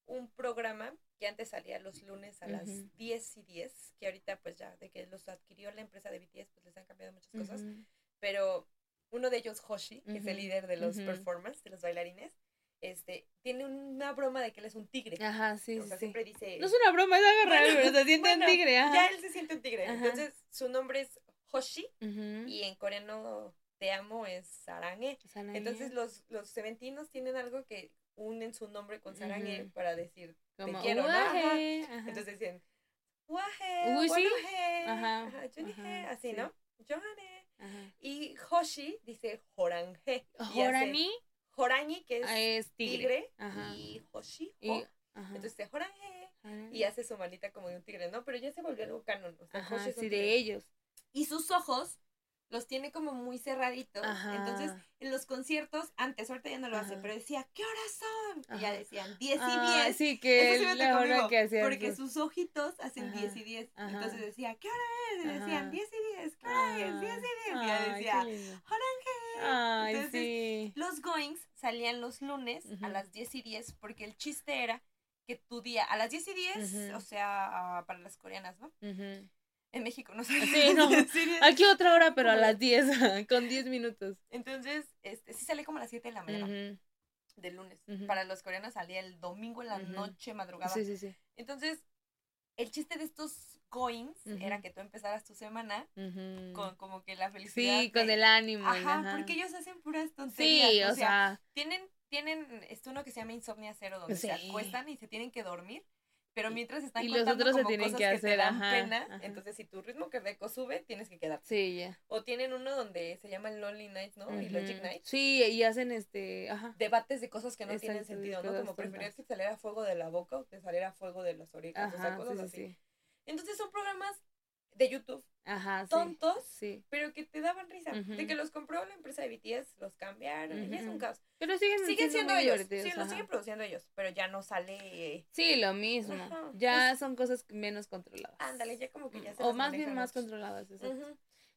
un programa que antes salía los lunes a las 10 y 10, que ahorita pues ya, de que los adquirió la empresa de BTS, pues les han cambiado muchas cosas. Pero uno de ellos, Hoshi, que es el líder de los performers, de los bailarines, este, tiene una broma de que él es un tigre. Ajá, sí, o sea, siempre dice... No es una broma, es agarrar, pero se siente un tigre, ajá. Ya él se siente un tigre. Entonces, su nombre es Hoshi y en coreano te amo es Sarange. Entonces, los, los seventinos tienen algo que unen su nombre con Sarange para decir te quiero, ¿no? Entonces decían Waje, ajá, ajá, así, ¿no? Johane. Y Hoshi dice Joranje. Jorani. Jorani, que es, ah, tigre. y Hoshi, ho. Entonces dice Joranje. Y hace su manita como de un tigre, ¿no? Pero ya se volvió algo canon. O sea, Hoshi es sí, de ellos. Y sus ojos los tiene como muy cerraditos. Entonces, en los conciertos, antes, ahorita ya no lo hace, pero decía, ¿qué horas son? Y ya decían 10 y 10. Ah, sí, que la hora que hacía. Porque sus ojitos hacen 10 y 10. Entonces decía, ¿qué hora es? Y decían 10 y 10, ¿qué hora es? 10 y 10. Y ya decía, Ay, Entonces, sí. los goings salían los lunes a las 10 y 10 porque el chiste era que tu día, a las 10 y 10, o sea, para las coreanas, ¿no? En México no sé. Sí, no. Aquí otra hora, pero a las 10, con 10 minutos. Entonces, este, sí sale como a las 7 de la mañana. Del lunes. Para los coreanos salía el domingo en la noche, madrugada. Sí, sí, sí. Entonces, el chiste de estos coins era que tú empezaras tu semana con como que la felicidad. Sí, con el ánimo. Ajá, porque ellos hacen puras tonterías. Sí, o, sea, tienen, tienen esto uno que se llama insomnia cero, donde se acuestan y se tienen que dormir pero mientras están y contando los otros como se tienen que, hacer, te dan pena, entonces si tu ritmo cardíaco sube, tienes que quedar. Sí, ya. O tienen uno donde se llama el Lonely Nights, ¿no? Y Logic Nights. Sí, y hacen este, ajá. Debates de cosas que no tienen sentido, ¿no? Como preferir que saliera fuego de la boca o que saliera fuego de las orejas, o sea, cosas así. Entonces son programas de YouTube Ajá, tontos, sí. pero que te daban risa. De que los compró la empresa de BTS, los cambiaron, y es un caos. Pero siguen, siguen siendo, ellos. Sí, lo siguen produciendo ellos, pero ya no sale. Sí, lo mismo. Ya son cosas menos controladas. Ándale, ya como que ya se O más bien más controladas.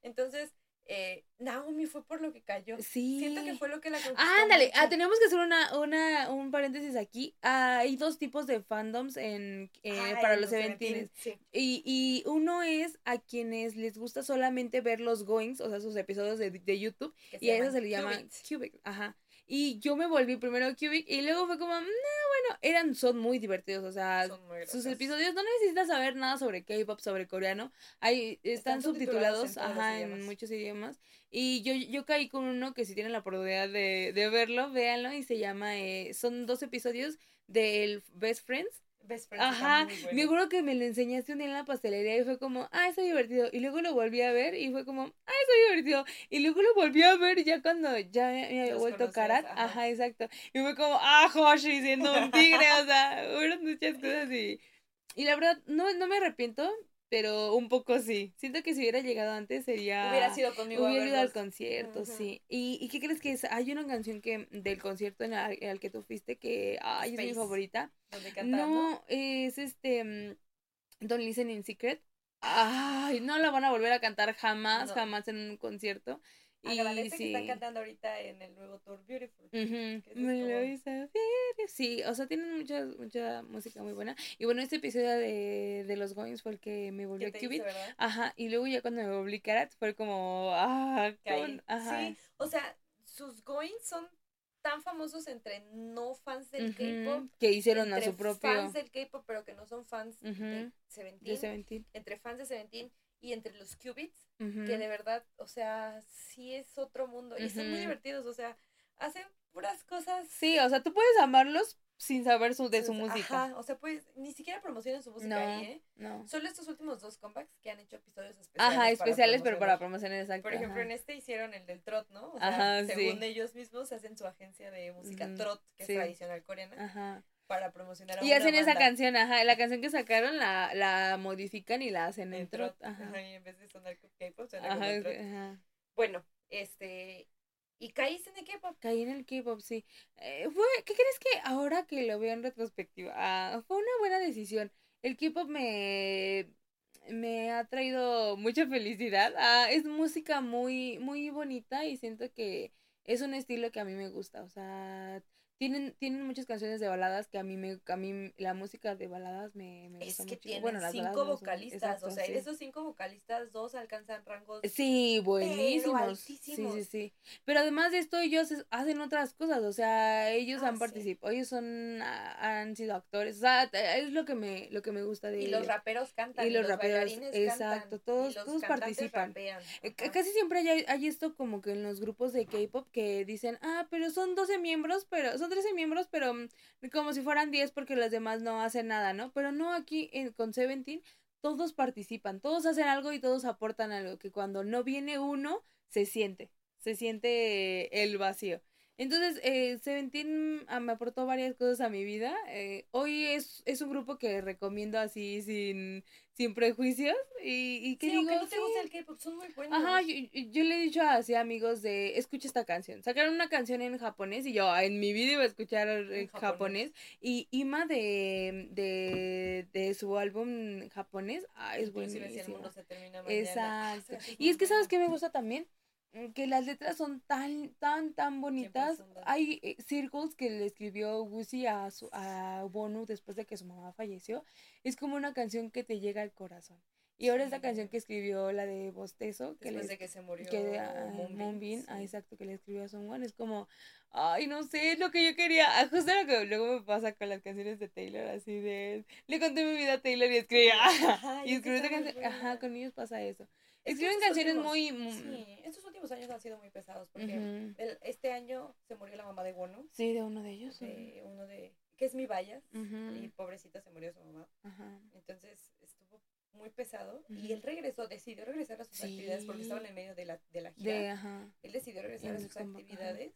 Entonces, eh, Naomi fue por lo que cayó. Sí. Siento que fue lo que la conquistó. Ándale, ah, tenemos que hacer una, una, un paréntesis aquí. Ah, hay dos tipos de fandoms en, eh, para los eventines. Y, y uno es a quienes les gusta solamente ver los goings, o sea, sus episodios de, de YouTube. y a eso se le llama Cubic. Ajá. Y yo me volví primero a Cubic y luego fue como, no, bueno, eran, son muy divertidos, o sea, sus episodios no necesitas saber nada sobre K-pop, sobre coreano, ahí están, subtitulados, ajá, en muchos idiomas. Y yo, yo caí con uno que si tienen la oportunidad de, de verlo, véanlo, y se llama, eh, son dos episodios del Best Friends Ajá, me acuerdo que me lo enseñaste un día en la pastelería y fue como, ah, está divertido. Y luego lo volví a ver y fue como, ah, está divertido. Y luego lo volví a ver ya cuando ya me había vuelto Karat. Ajá. exacto. Y fue como, ah, Hoshi siendo un tigre, o sea, fueron muchas cosas y... Y la verdad, no, no me arrepiento, pero un poco sí. Siento que si hubiera llegado antes sería... Hubiera sido conmigo. Hubiera ido al concierto, sí. ¿Y, ¿Y qué crees que es? Hay una canción que del concierto en el, que tú fuiste que, ay, es mi favorita. No, es este, mm, Don't Listen in Secret. Ay, no la van a volver a cantar jamás, jamás en un concierto. Agradece y, que están cantando ahorita en el nuevo tour Beautiful. Me lo hice Sí, o sea, tienen mucha, mucha música muy buena. Y bueno, este episodio de, de los Goings fue el que me volvió a Cubit. Ajá, y luego ya cuando me volví Karat fue como, ah, con, ajá. Sí, o sea, sus Goings son tan famosos entre no fans del K-pop. Que hicieron a su propio. fans del K-pop, pero que no son fans de Seventeen. Entre fans de Seventeen y entre los Qubits, que de verdad, o sea, sí es otro mundo. Y son muy divertidos, o sea, hacen puras cosas. Sí, o sea, tú puedes amarlos sin saber su, de su música. Ajá, o sea, pues ni siquiera promocionan su música ahí, ¿eh? No. Solo estos últimos dos comebacks que han hecho episodios especiales. Ajá, especiales, pero para promocionar, exacto. Por ejemplo, en este hicieron el del trot, ¿no? O sea, ajá, según ellos mismos hacen su agencia de música trot, que es tradicional coreana. Ajá para promocionar a Y hacen esa canción, ajá, la canción que sacaron la, la modifican y la hacen en, trot. Ajá. y en vez de sonar K-pop, suena ajá, como trot. Ajá. Bueno, este, ¿Y caíste en el K-pop? Caí en el K-pop, sí. Eh, fue, ¿Qué crees que ahora que lo veo en retrospectiva? Ah, fue una buena decisión. El K-pop me, me ha traído mucha felicidad. Ah, es música muy, muy bonita y siento que es un estilo que a mí me gusta. O sea, tienen, tienen muchas canciones de baladas que a mí me, a mí la música de baladas me, me gusta mucho. Tienen bueno, las cinco vocalistas, o sea, de esos cinco vocalistas, dos alcanzan rangos. Sí, buenísimos. Sí, sí, sí. Pero además de esto, ellos hacen otras cosas, o sea, ellos ah, han participado, ellos son, han sido actores, o sea, es lo que me, lo que me gusta de Y los raperos cantan. Y los, raperos, exacto, todos, todos participan. Eh, casi siempre hay, hay esto como que en los grupos de K-pop que dicen, ah, pero son 12 miembros, pero son 13 miembros, pero mm, como si fueran 10 porque los demás no hacen nada, ¿no? Pero no aquí en, con Seventeen todos participan, todos hacen algo y todos aportan algo, que cuando no viene uno, se siente, se siente el vacío. Entonces, eh, Seventeen ah, me aportó varias cosas a mi vida. Eh, hoy es, es un grupo que recomiendo así sin, sin prejuicios y, y que sí, digo, no te gusta el K-pop, son muy buenos. Ajá, yo, le he dicho así a amigos de, escucha esta canción. Sacaron una canción en japonés y yo en mi video iba a escuchar en japonés. Y Ima de, de, de su álbum japonés, ah, es buenísimo. Exacto. Y es que, ¿sabes qué me gusta también? Mm, que las letras son tan, tan, tan bonitas. Hay eh, Circles que le escribió Gucci a, su, a Bonu después de que su mamá falleció. Es como una canción que te llega al corazón. Y ahora esta canción que escribió, la de Bostezo, que después de que se murió que, ah, ah, exacto, que le escribió a Someone, es como, ay, no sé, es lo que yo quería. Ah, justo lo que luego me pasa con las canciones de Taylor, así de, le conté mi vida a Taylor y escribía, y escribió esta canción, ajá, con ellos pasa eso. Escriben canciones muy... Sí, estos últimos años han sido muy pesados porque este año se murió la mamá de Bono. Sí, de uno de ellos. De uno de... que es mi Vallas. Y pobrecita se murió su mamá. Entonces estuvo muy pesado y él regresó, decidió regresar a sus actividades porque estaban en medio de la, de la gira. Él decidió regresar a sus actividades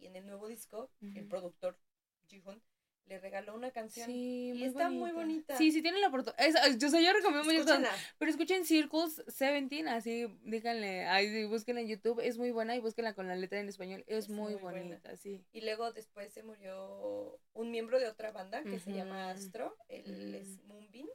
y en el nuevo disco, el productor Jihun le regaló una canción. Sí, y está muy bonita. Sí, sí tienen la oportunidad. Yo, sé, yo recomiendo mucho. Pero escuchen Circles 17, así, díganle, ahí búsquenla en YouTube, es muy buena y búsquenla con la letra en español, es, muy, bonita, sí. Y luego después se murió un miembro de otra banda que se llama Astro, él es Moonbin.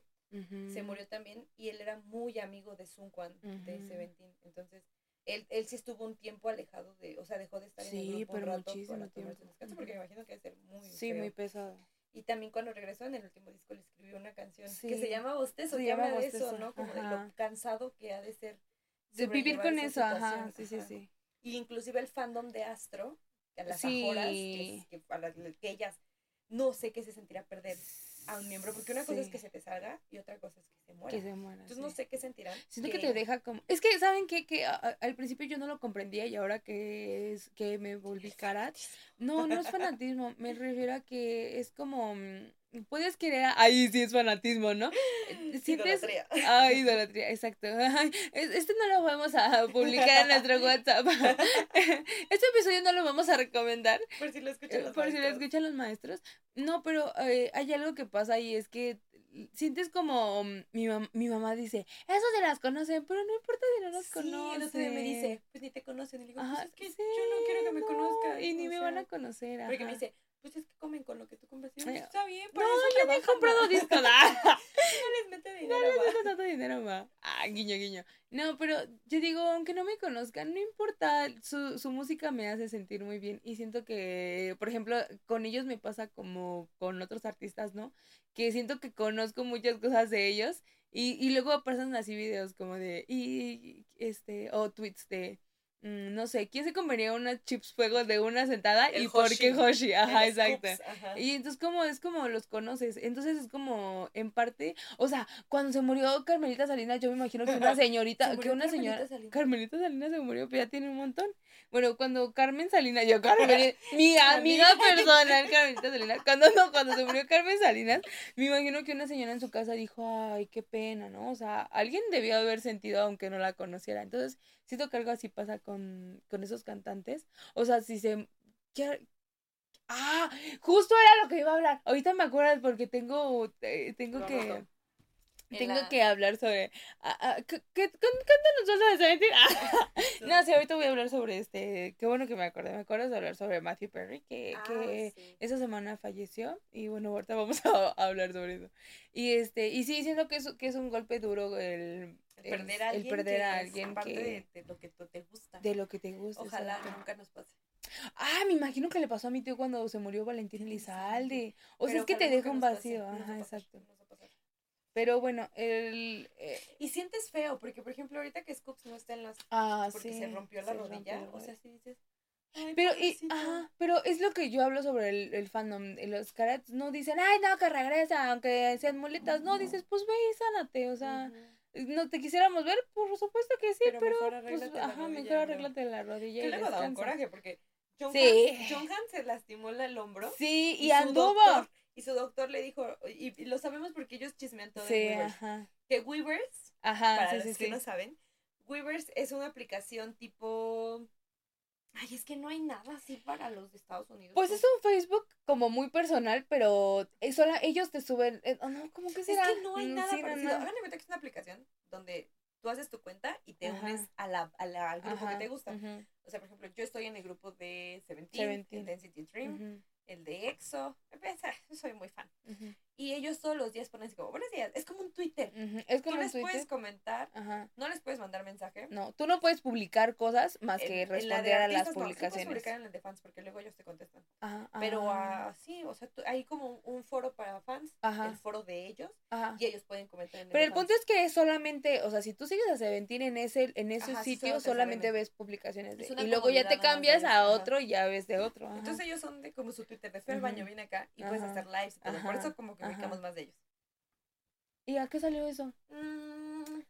Se murió también y él era muy amigo de Sun Quan de Seventeen. Entonces, él, él sí estuvo un tiempo alejado de, o sea, dejó de estar en el grupo pero un rato muchísimo tiempo. descanso, porque me imagino que debe ser muy Sí, muy pesado. Y también cuando regresó en el último disco le escribió una canción que se llama Bostezo, se llama de eso, ¿no? Como de lo cansado que ha de ser. De vivir con eso, ajá, sí, sí, sí. Y inclusive el fandom de Astro, a las sí. que, que, a las, que ellas no sé qué se sentirá perder a un miembro, porque una cosa es que se te salga y otra cosa es que se muera. Que se muera. Entonces no sé qué sentirán. Siento que, te deja como... Es que, ¿saben qué? Que al principio yo no lo comprendía y ahora que es que me volví carat. No, no es fanatismo, me refiero a que es como... Puedes querer, ahí sí es fanatismo, ¿no? ¿Sientes? Idolatría. Ay, idolatría, exacto. este no lo vamos a publicar en nuestro WhatsApp. Este episodio no lo vamos a recomendar. Por si lo escuchan los Por si lo escuchan los maestros. No, pero eh, hay algo que pasa y es que sientes como mm, mi, mi mamá dice, eso se las conocen, pero no importa si no las sí, conocen. el otro día me dice, pues ni te conocen. Y le digo, pues es que yo no quiero que me conozcan. Y ni me van a conocer. Porque me dice, pues es que comen con lo que tú compras. está bien, por no, eso ya he comprado discos. no les mete dinero. No les mete tanto dinero, ma. Ah, guiño, guiño. No, pero yo digo, aunque no me conozcan, no importa. Su, su música me hace sentir muy bien. Y siento que, por ejemplo, con ellos me pasa como con otros artistas, ¿no? Que siento que conozco muchas cosas de ellos. Y, y luego pasan así videos como de, y, este, o tweets de, no sé, ¿quién se comería unas chips fuego de una sentada? y por qué Hoshi, ajá, exacto. Y entonces como es como los conoces, entonces es como en parte, o sea, cuando se murió Carmelita Salinas, yo me imagino que una señorita, que una señora, Carmelita Salinas se murió, pero ya tiene un montón. Bueno, cuando Carmen Salinas, yo Carmen, mi amiga personal, Carmelita Salinas, cuando no, cuando se murió Carmen Salinas, me imagino que una señora en su casa dijo, ay, qué pena, ¿no? O sea, alguien debió haber sentido aunque no la conociera. Entonces, siento que algo así pasa con, con esos cantantes. O sea, si se... Ah, justo era lo que iba a hablar. Ahorita me acuerdas porque tengo, eh, tengo que... Tengo que hablar sobre. ¿qué, qué, nos vas a decir? no, sí, ahorita voy a hablar sobre este. Qué bueno que me acordé. Me acuerdo de hablar sobre Matthew Perry, que, ah, que esa semana falleció. Y bueno, ahorita vamos a, hablar sobre eso. Y este, y sí, siento que es, que es un golpe duro el, perder a alguien. El perder a alguien que, de, lo que te gusta. De lo que te gusta. Ojalá nunca nos pase. Ah, me imagino que le pasó a mi tío cuando se murió Valentín Elizalde. O sea, es que te deja un vacío. Ajá, exacto. Pero bueno, el... Eh, y sientes feo, porque por ejemplo, ahorita que Scoops no está en las... Ah, porque se rompió la rodilla, o sea, si dices... pero, y, ajá, pero es lo que yo hablo sobre el, el fandom. Los carats no dicen, ay, no, que regresa, aunque sean muletas. No, dices, pues ve y sánate, o sea... No te quisiéramos ver, por supuesto que sí, pero, mejor pues, ajá, mejor arréglate la rodilla. Que luego da un coraje porque John, sí. se lastimó el hombro. Sí, y, anduvo. Y su doctor le dijo, y, lo sabemos porque ellos chismean todo sí, Weavers, ajá. que Weavers, ajá, para los que no saben, Weavers es una aplicación tipo Ay, es que no hay nada así para los de Estados Unidos. Pues, es un Facebook como muy personal, pero solo ellos te suben. Eh, oh, no, ¿cómo que será? Es que no hay mm, nada parecido. Hagan de cuenta que es una aplicación donde tú haces tu cuenta y te unes a la, a la, al grupo que te gusta. O sea, por ejemplo, yo estoy en el grupo de Seventeen, Intensity Dream el de EXO. Soy muy fan. Y ellos todos los días ponen así como, buenos días. Es como un Twitter. Es como tú les puedes comentar, no les puedes mandar mensaje. No, tú no puedes publicar cosas más que responder a las publicaciones. No, sí publicar en el de fans porque luego ellos te contestan. Pero así, o sea, hay como un foro para fans, el foro de ellos, y ellos pueden comentar en el Pero el punto es que es solamente, o sea, si tú sigues a Seventeen en ese, en ese sitio, solamente ves publicaciones de Y luego ya te cambias a otro y ya ves de otro. Entonces ellos son de como su Twitter de al baño, vine acá y puedes hacer lives. Por eso como que ubicamos más de ellos. ¿Y a qué salió eso? Mm.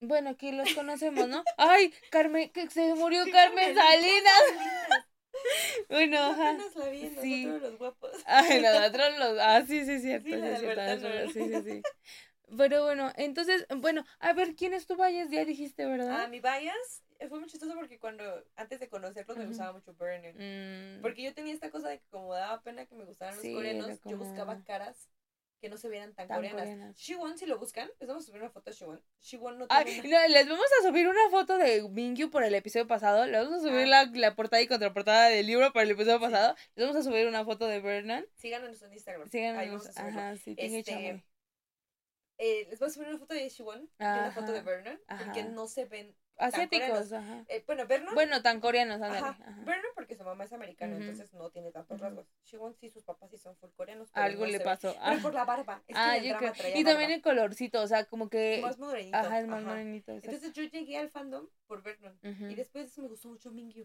Bueno, aquí los conocemos, ¿no? Ay, Carmen, que se murió Carmen Salinas. bueno, ajá. la vi, sí. los guapos. Ay, nosotros los. Ah, sí, sí, cierto. Sí, sí, cierto. sí, sí, sí. Pero bueno, entonces, bueno, a ver, ¿quién es tu bias? Ya dijiste, ¿verdad? Ah, mi bias fue muy chistoso porque cuando, antes de conocerlos, me gustaba mucho Burning. Mm. Porque yo tenía esta cosa de que como daba pena que me gustaran los coreanos, yo buscaba caras que no se vieran tan, coreanas. coreanas. Shiwon, si lo buscan, les vamos a subir una foto de Shiwon. Shiwon no tiene Les vamos a subir una foto de Mingyu por el episodio pasado. Les vamos a subir la, la, portada y contraportada del libro por el episodio pasado. Les vamos a subir una foto de Vernon. Síganos en Instagram. Síganos. Ajá, sí, este, eh, les voy a subir una foto de Shiwon y una foto de Vernon, porque no se ven asiáticos, ajá. Eh, bueno, Vernon. Bueno, tan coreanos, ajá. Vernon porque su mamá es americana, entonces no tiene tantos rasgos. Shiwon sí, sus papás sí son full coreanos. Algo le pasó. Pero ah. por la barba. Es ah, yo creo. Y también el colorcito, o sea, como que. Más morenito. Ajá, es más morenito. Entonces yo llegué al fandom por Vernon. Y después me gustó mucho Mingyu.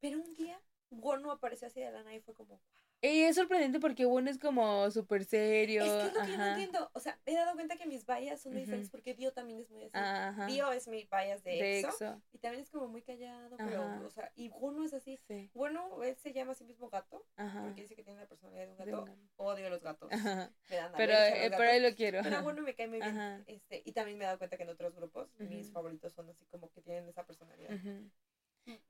Pero un día, Wono apareció así de lana y fue como, y es sorprendente porque bueno es como súper serio. Es que es lo que yo no entiendo. O sea, he dado cuenta que mis vallas son muy diferentes porque Dio también es muy así. Dio es mi vallas de, EXO, Y también es como muy callado, pero, o sea, y Bueno es así. Bueno, él se llama a sí mismo gato. Porque dice que tiene la personalidad de un gato. Odio a los gatos. Me dan pero, eh, pero ahí lo quiero. Pero bueno, me cae muy bien. Este, y también me he dado cuenta que en otros grupos, mis favoritos son así como que tienen esa personalidad.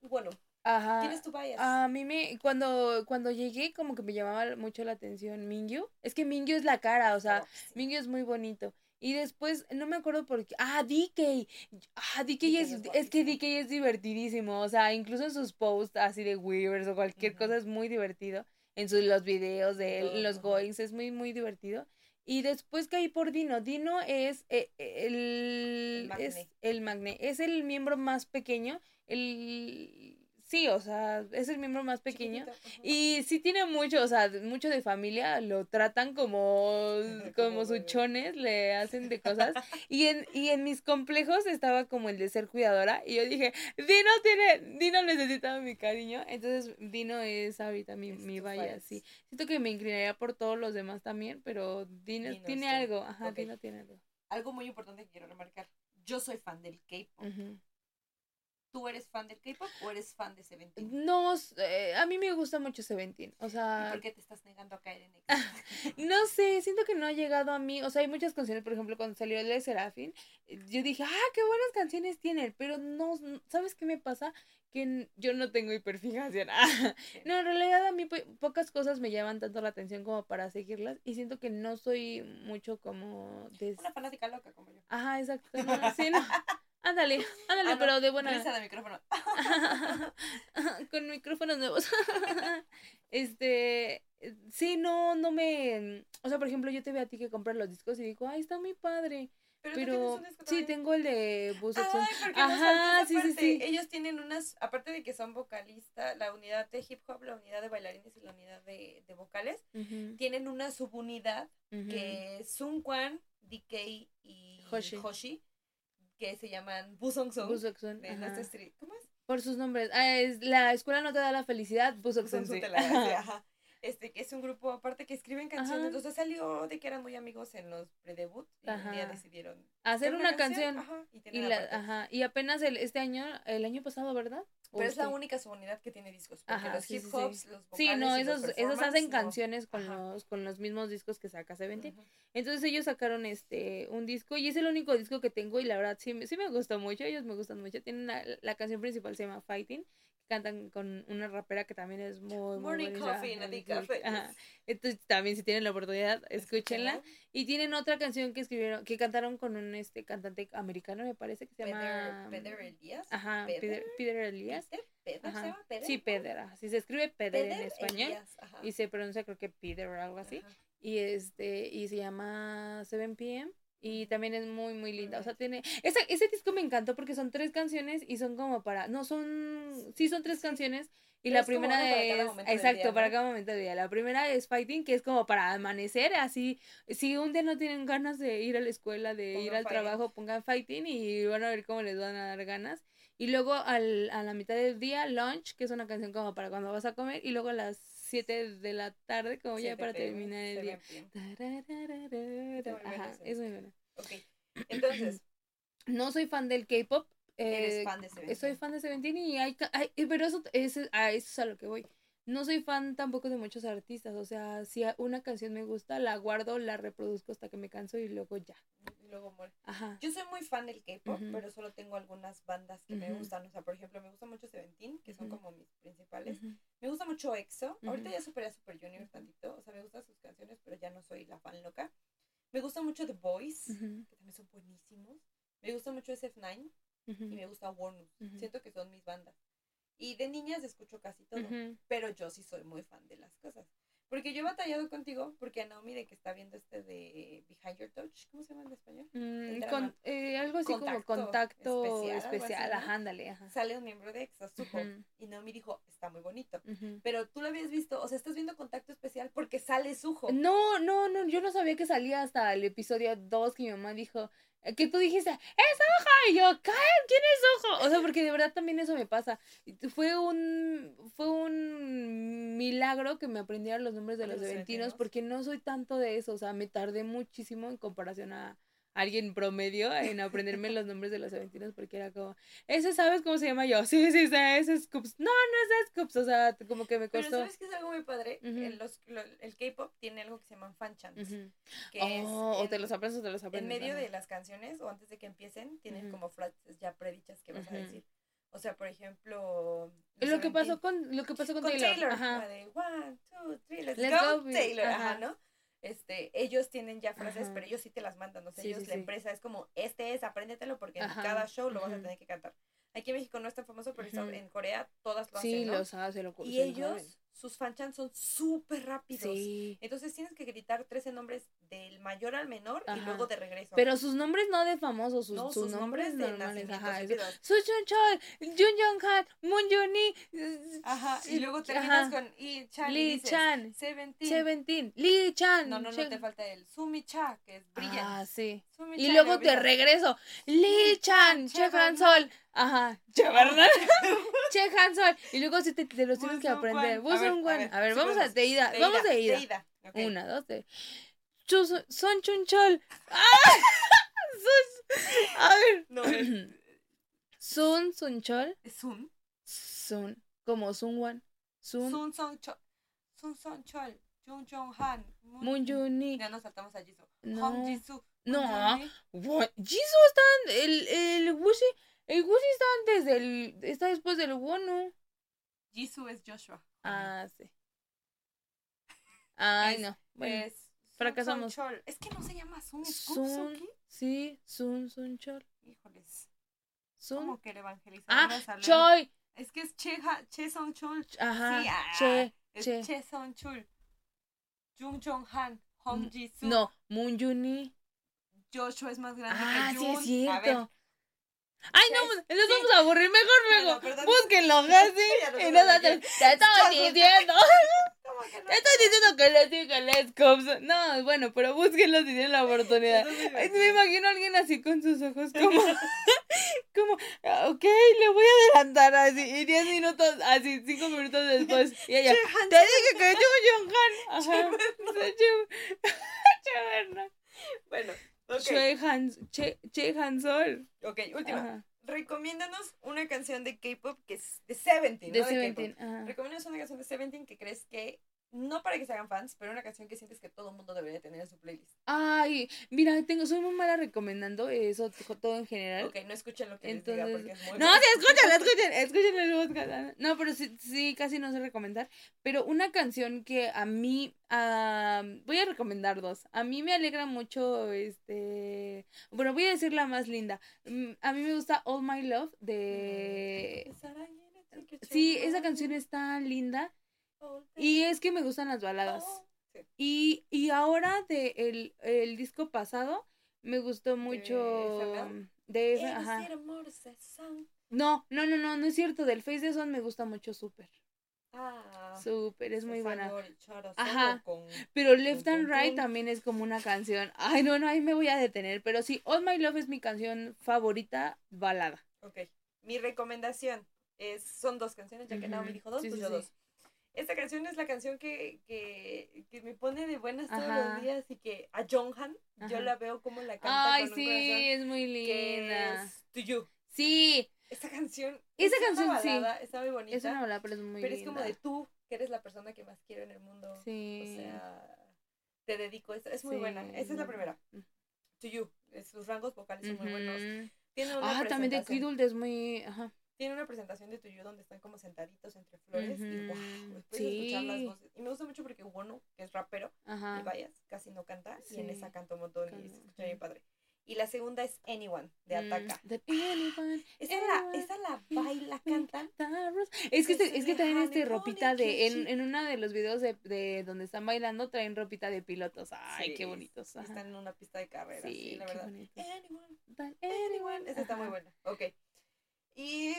Bueno, Ajá. ¿Quién es tu bias? A mí me, cuando, cuando llegué como que me llamaba mucho la atención Mingyu. Es que Mingyu es la cara, o sea, oh, Mingyu es muy bonito. Y después, no me acuerdo por qué. Ah, DK. Ah, DK, es, es, que DK es divertidísimo. O sea, incluso en sus posts así de Weavers o cualquier cosa es muy divertido. En sus, los videos de él, los goings, es muy, muy divertido. Y después caí por Dino. Dino es eh, el, el, es el magne. Es el miembro más pequeño. El Sí, o sea, es el miembro más pequeño. Y sí tiene mucho, o sea, mucho de familia, lo tratan como, como suchones, le hacen de cosas. Y en, y en mis complejos estaba como el de ser cuidadora. Y yo dije, Dino tiene, Dino necesita mi cariño. Entonces, Dino es ahorita mi, mi vaya, sí. Siento que me inclinaría por todos los demás también, pero Dino, tiene algo. Ajá, Dino tiene algo. Algo muy importante que quiero remarcar. Yo soy fan del K-pop. ¿Tú eres fan del K-pop o eres fan de Seventeen? No, eh, a mí me gusta mucho Seventeen. O sea. ¿Y por qué te estás negando a caer en eso? no sé, siento que no ha llegado a mí. O sea, hay muchas canciones, por ejemplo, cuando salió el de Serafín, yo dije, ah, qué buenas canciones tiene. Pero no, ¿sabes qué me pasa? Que yo no tengo hiperfijación. no, en realidad a mí pocas cosas me llaman tanto la atención como para seguirlas. Y siento que no soy mucho como. Una fanática loca como yo. Ajá, exacto. sí, no. Ándale, ándale, ah, pero de buena. Risa de micrófono. Con micrófonos nuevos. este, sí, no, no me, o sea, por ejemplo, yo te veo a ti que compras los discos y digo, ay, está muy padre. Pero, sí, tengo el de Buzz Ajá, sí, sí, sí. Ellos tienen unas, aparte de que son vocalistas, la unidad de hip hop, la unidad de bailarines y la unidad de, de vocales, tienen una subunidad que es Sun Quan, DK y Hoshi, que se llaman Busong Song. ¿Cómo es? Por sus nombres. Ah, es, la escuela no te da la felicidad, Busong Song. Ajá este, que es un grupo aparte que escriben canciones. Entonces salió de que eran muy amigos en los pre-debut y un día decidieron hacer una, canción. Ajá, y, y, ajá, y apenas el, este año, el año pasado, ¿verdad? Pero es la única subunidad que tiene discos. Porque los hip hops, los vocales Sí, no, esos, esos hacen canciones con los, con los mismos discos que saca Seventeen. Entonces ellos sacaron este un disco y es el único disco que tengo y la verdad sí, sí me gustó mucho, ellos me gustan mucho. Tienen la canción principal se llama Fighting cantan con una rapera que también es muy, muy Morning Coffee, Entonces también si tienen la oportunidad, escúchenla. Y tienen otra canción que escribieron, que cantaron con un este cantante americano, me parece, que se llama Peder Elías. Ajá, Peder, Elías. Sí, Peder, así se escribe Peder, en español. y se pronuncia creo que Peder o algo así. Y este, y se llama 7 PM. Y también es muy, muy linda. O sea, tiene. Ese, ese disco me encantó porque son tres canciones y son como para. No, son. Sí, son tres canciones. Y la primera es. exacto, para cada momento del día. La primera es Fighting, que es como para amanecer. Así. Si un día no tienen ganas de ir a la escuela, de ir al trabajo, pongan Fighting y van a ver cómo les van a dar ganas. Y luego al, a la mitad del día, Lunch, que es una canción como para cuando vas a comer. Y luego a las 7 de la tarde, como ya para terminar el día. Ajá, es muy buena. Ok, entonces. No soy fan del K-pop. Eh, fan de Seventeen. Soy fan de Seventeen y hay, pero eso, es, a eso es a lo que voy. No soy fan tampoco de muchos artistas, o sea, si una canción me gusta, la guardo, la reproduzco hasta que me canso y luego ya. Luego muere. Ajá. Yo soy muy fan del K-pop, pero solo tengo algunas bandas que me gustan, o sea, por ejemplo, me gusta mucho Seventeen, que son como mis principales. Me gusta mucho EXO, ahorita ya superé a Super Junior tantito, o sea, me gustan sus canciones, pero ya no soy la fan loca. Me gusta mucho The Boys, que también son buenísimos. Me gusta mucho SF9 y me gusta Warner. Siento que son mis bandas. Y de niñas escucho casi todo, pero yo sí soy muy fan de las cosas. Porque yo he batallado contigo, porque a Naomi de que está viendo este de Behind Your Touch, ¿cómo se llama en español? Mm, eh, algo así como contacto especial, ándale, Sale un miembro de Exasuko y Naomi dijo, está muy bonito. Pero tú lo habías visto, o sea, estás viendo contacto especial porque sale Sujo. No, no, no, yo no sabía que salía hasta el episodio 2 que mi mamá dijo, que tú dijiste, ¡es Ojo! Y yo, ¿quién es Ojo? O sea, porque de verdad también eso me pasa. Fue un, fue un milagro que me aprendieran los nombres de los, eventinos, porque no soy tanto de eso. O sea, me tardé muchísimo en comparación a, alguien promedio en aprenderme los nombres de los aventinos porque era como, ese sabes cómo se llama yo, sí, sí, ese es Scoops, no, no es Scoops, o sea, como que me costó. Pero sabes que es algo muy padre, el, el K-pop tiene algo que se llaman fan chants, que oh, o te los aprendes o te los aprendes. En medio de las canciones o antes de que empiecen, tienen como frases ya predichas que vas a decir. O sea, por ejemplo, lo que pasó con lo que pasó con, Taylor, Ajá. de one, two, three, let's, go, Taylor, ajá, ¿no? Este, ellos tienen ya frases, pero ellos sí te las mandan, o sea, ellos, la empresa es como, este es, apréndetelo porque en cada show lo vas a tener que cantar. Aquí en México no es tan famoso, pero en Corea todas lo hacen, Sí, ¿no? los hace, lo Y ellos sus fanchans son súper rápidos. Sí. Entonces tienes que gritar 13 nombres del mayor al menor y luego de regreso. Pero sus nombres no de famosos, sus, sus, nombres, de normales. Ajá. Su Chun Chol, Jun Jong Han, Moon Juni. Ajá. Y luego terminas con Lee Chan. Lee Chan. Seventeen. Seventeen. Lee Chan. No, no, no te falta el Sumi Cha, que es brillante. Ah, sí. y luego te regreso. Lee Chan, Che Han Sol. Ajá. Che, ¿verdad? che Han Sol. Y luego si te, te los tienes que aprender. Vos un A ver, vamos a de ida. Vamos de ida. Una, dos, tres. Son chunchol. ¡Ah! a ver. No, es... Sun Sunchol. Sun. Sun. Como. Sun. Sun Son Chol. Sun Son Chol. Jung Jong Han. Moon Juni. Ya nos saltamos a Jisoo. No. Hong Jisoo. No. Jisoo está. El, el Wuxi. El Wuxi está antes del. Está después del Wono. Jisoo es Joshua. Ah, sí. Ay, no. Bueno, es fracasamos. Es que no se llama Sun, es Sun. Sí, Sun, Sun Chol. Híjoles. Sun. ¿Cómo que el evangelizador ah, Choi. Es que es Che, che Son Chol. Ajá. Sí, ah, che, es che. Che Son Chul. Jung Jong Han, Hong Ji Soo. No, Moon Juni. Joshua es más grande ah, que Jun. Sí, es cierto. A ver, Ay, no, nos vamos a aburrir. Mejor luego. Búsquenlo, así. y nosotros, te estoy diciendo. Te estoy diciendo que les diga Les Cops. No, bueno, pero búsquenlo si tienen la oportunidad. me imagino a alguien así con sus ojos como. como, ok, le voy a adelantar así. Y 10 minutos, así, 5 minutos después. Y ella, te dije que yo, John Han. Ajá. Bueno. Che, Han, che, che Hansol. Ok, última. Recomiéndanos una canción de K-pop que es de Seventeen. De ¿no? Seventeen. Recomiéndanos una canción de Seventeen que crees que no para que se hagan fans, pero una canción que sientes que todo el mundo debería tener en su playlist. Ay, mira, tengo, soy muy mala recomendando eso, todo en general. Ok, no escuchen lo que Entonces, les diga porque es muy No, sí, escuchen, escuchen, escuchen el podcast. No, pero sí, sí, casi no sé recomendar. Pero una canción que a mí, voy a recomendar dos. A mí me alegra mucho, este, bueno, voy a decir la más linda. Mm, a mí me gusta All My Love de... Sí, esa canción está linda y es que me gustan las baladas. Oh, y, y ahora de el, el disco pasado me gustó mucho de ese, ajá. No, no, no, no, no es cierto. Del Face de Son me gusta mucho Super. Ah, Super, es muy buena. Ajá. pero Left and Right también es como una canción. Ay, no, no, ahí me voy a detener. Pero sí, All My Love es mi canción favorita, balada. Ok. Mi recomendación es, son dos canciones, ya que uh me dijo dos, pues yo dos. Esta canción es la canción que, que, que me pone de buenas todos los días y que a Jonghan yo la veo como la canta Ay, sí, es muy linda. es To You. Sí. Esta canción Esa canción sí. está muy bonita. Es una balada, pero es muy Pero es como de tú, que eres la persona que más quiero en el mundo. Sí. O sea, te dedico. Es, es muy buena. Esa es la primera. Mm. To You. Sus rangos vocales son muy buenos. Tiene una ah, también de Kidult es muy... Ajá tiene una presentación de tuyo donde están como sentaditos entre flores y wow, escuchar las voces. Y me gusta mucho porque Wono, que es rapero, y vayas, casi no canta, y en esa canta un montón y se escucha bien padre. Y la segunda es Anyone, de mm, Ataka. esa, la, esa la baila, canta. Es que, este, es que traen este ropita de, en, en uno de los videos de, de donde están bailando, traen ropita de pilotos. Ay, qué bonitos. Están en una pista de carrera, sí, la verdad. Anyone, anyone. Esa está muy buena. Ok. Y.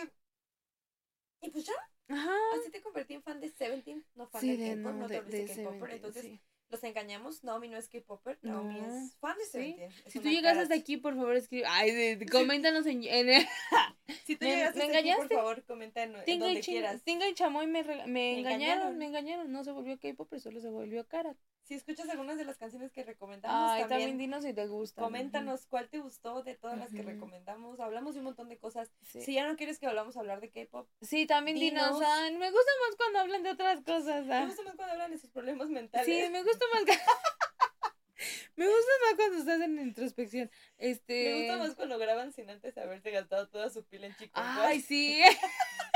Y pues ya. Ajá. Así te convertí en fan de Seventeen, no fan de K-pop, no, te de, de K-pop. Entonces, los engañamos. Naomi no es K-Popper, Naomi es fan de Seventeen. Si tú llegas hasta aquí, por favor, escribe. Ay, coméntanos en. en si tú llegas hasta aquí, por favor, comenta en, en donde quieras. Tinga y Chamoy me, me, me engañaron, me engañaron. No se volvió K-Popper, solo se volvió Karat si escuchas algunas de las canciones que recomendamos, Ay, también, dinos si te gusta. Coméntanos cuál te gustó de todas las que recomendamos. Hablamos de un montón de cosas. Si ya no quieres que hablamos hablar de K-pop. Sí, también dinos. me gusta más cuando hablan de otras cosas. Me gusta más cuando hablan de sus problemas mentales. Sí, me gusta más. me gusta más cuando estás en introspección. Este... Me gusta más cuando graban sin antes haberse gastado toda su pila en chicos. Ay, sí.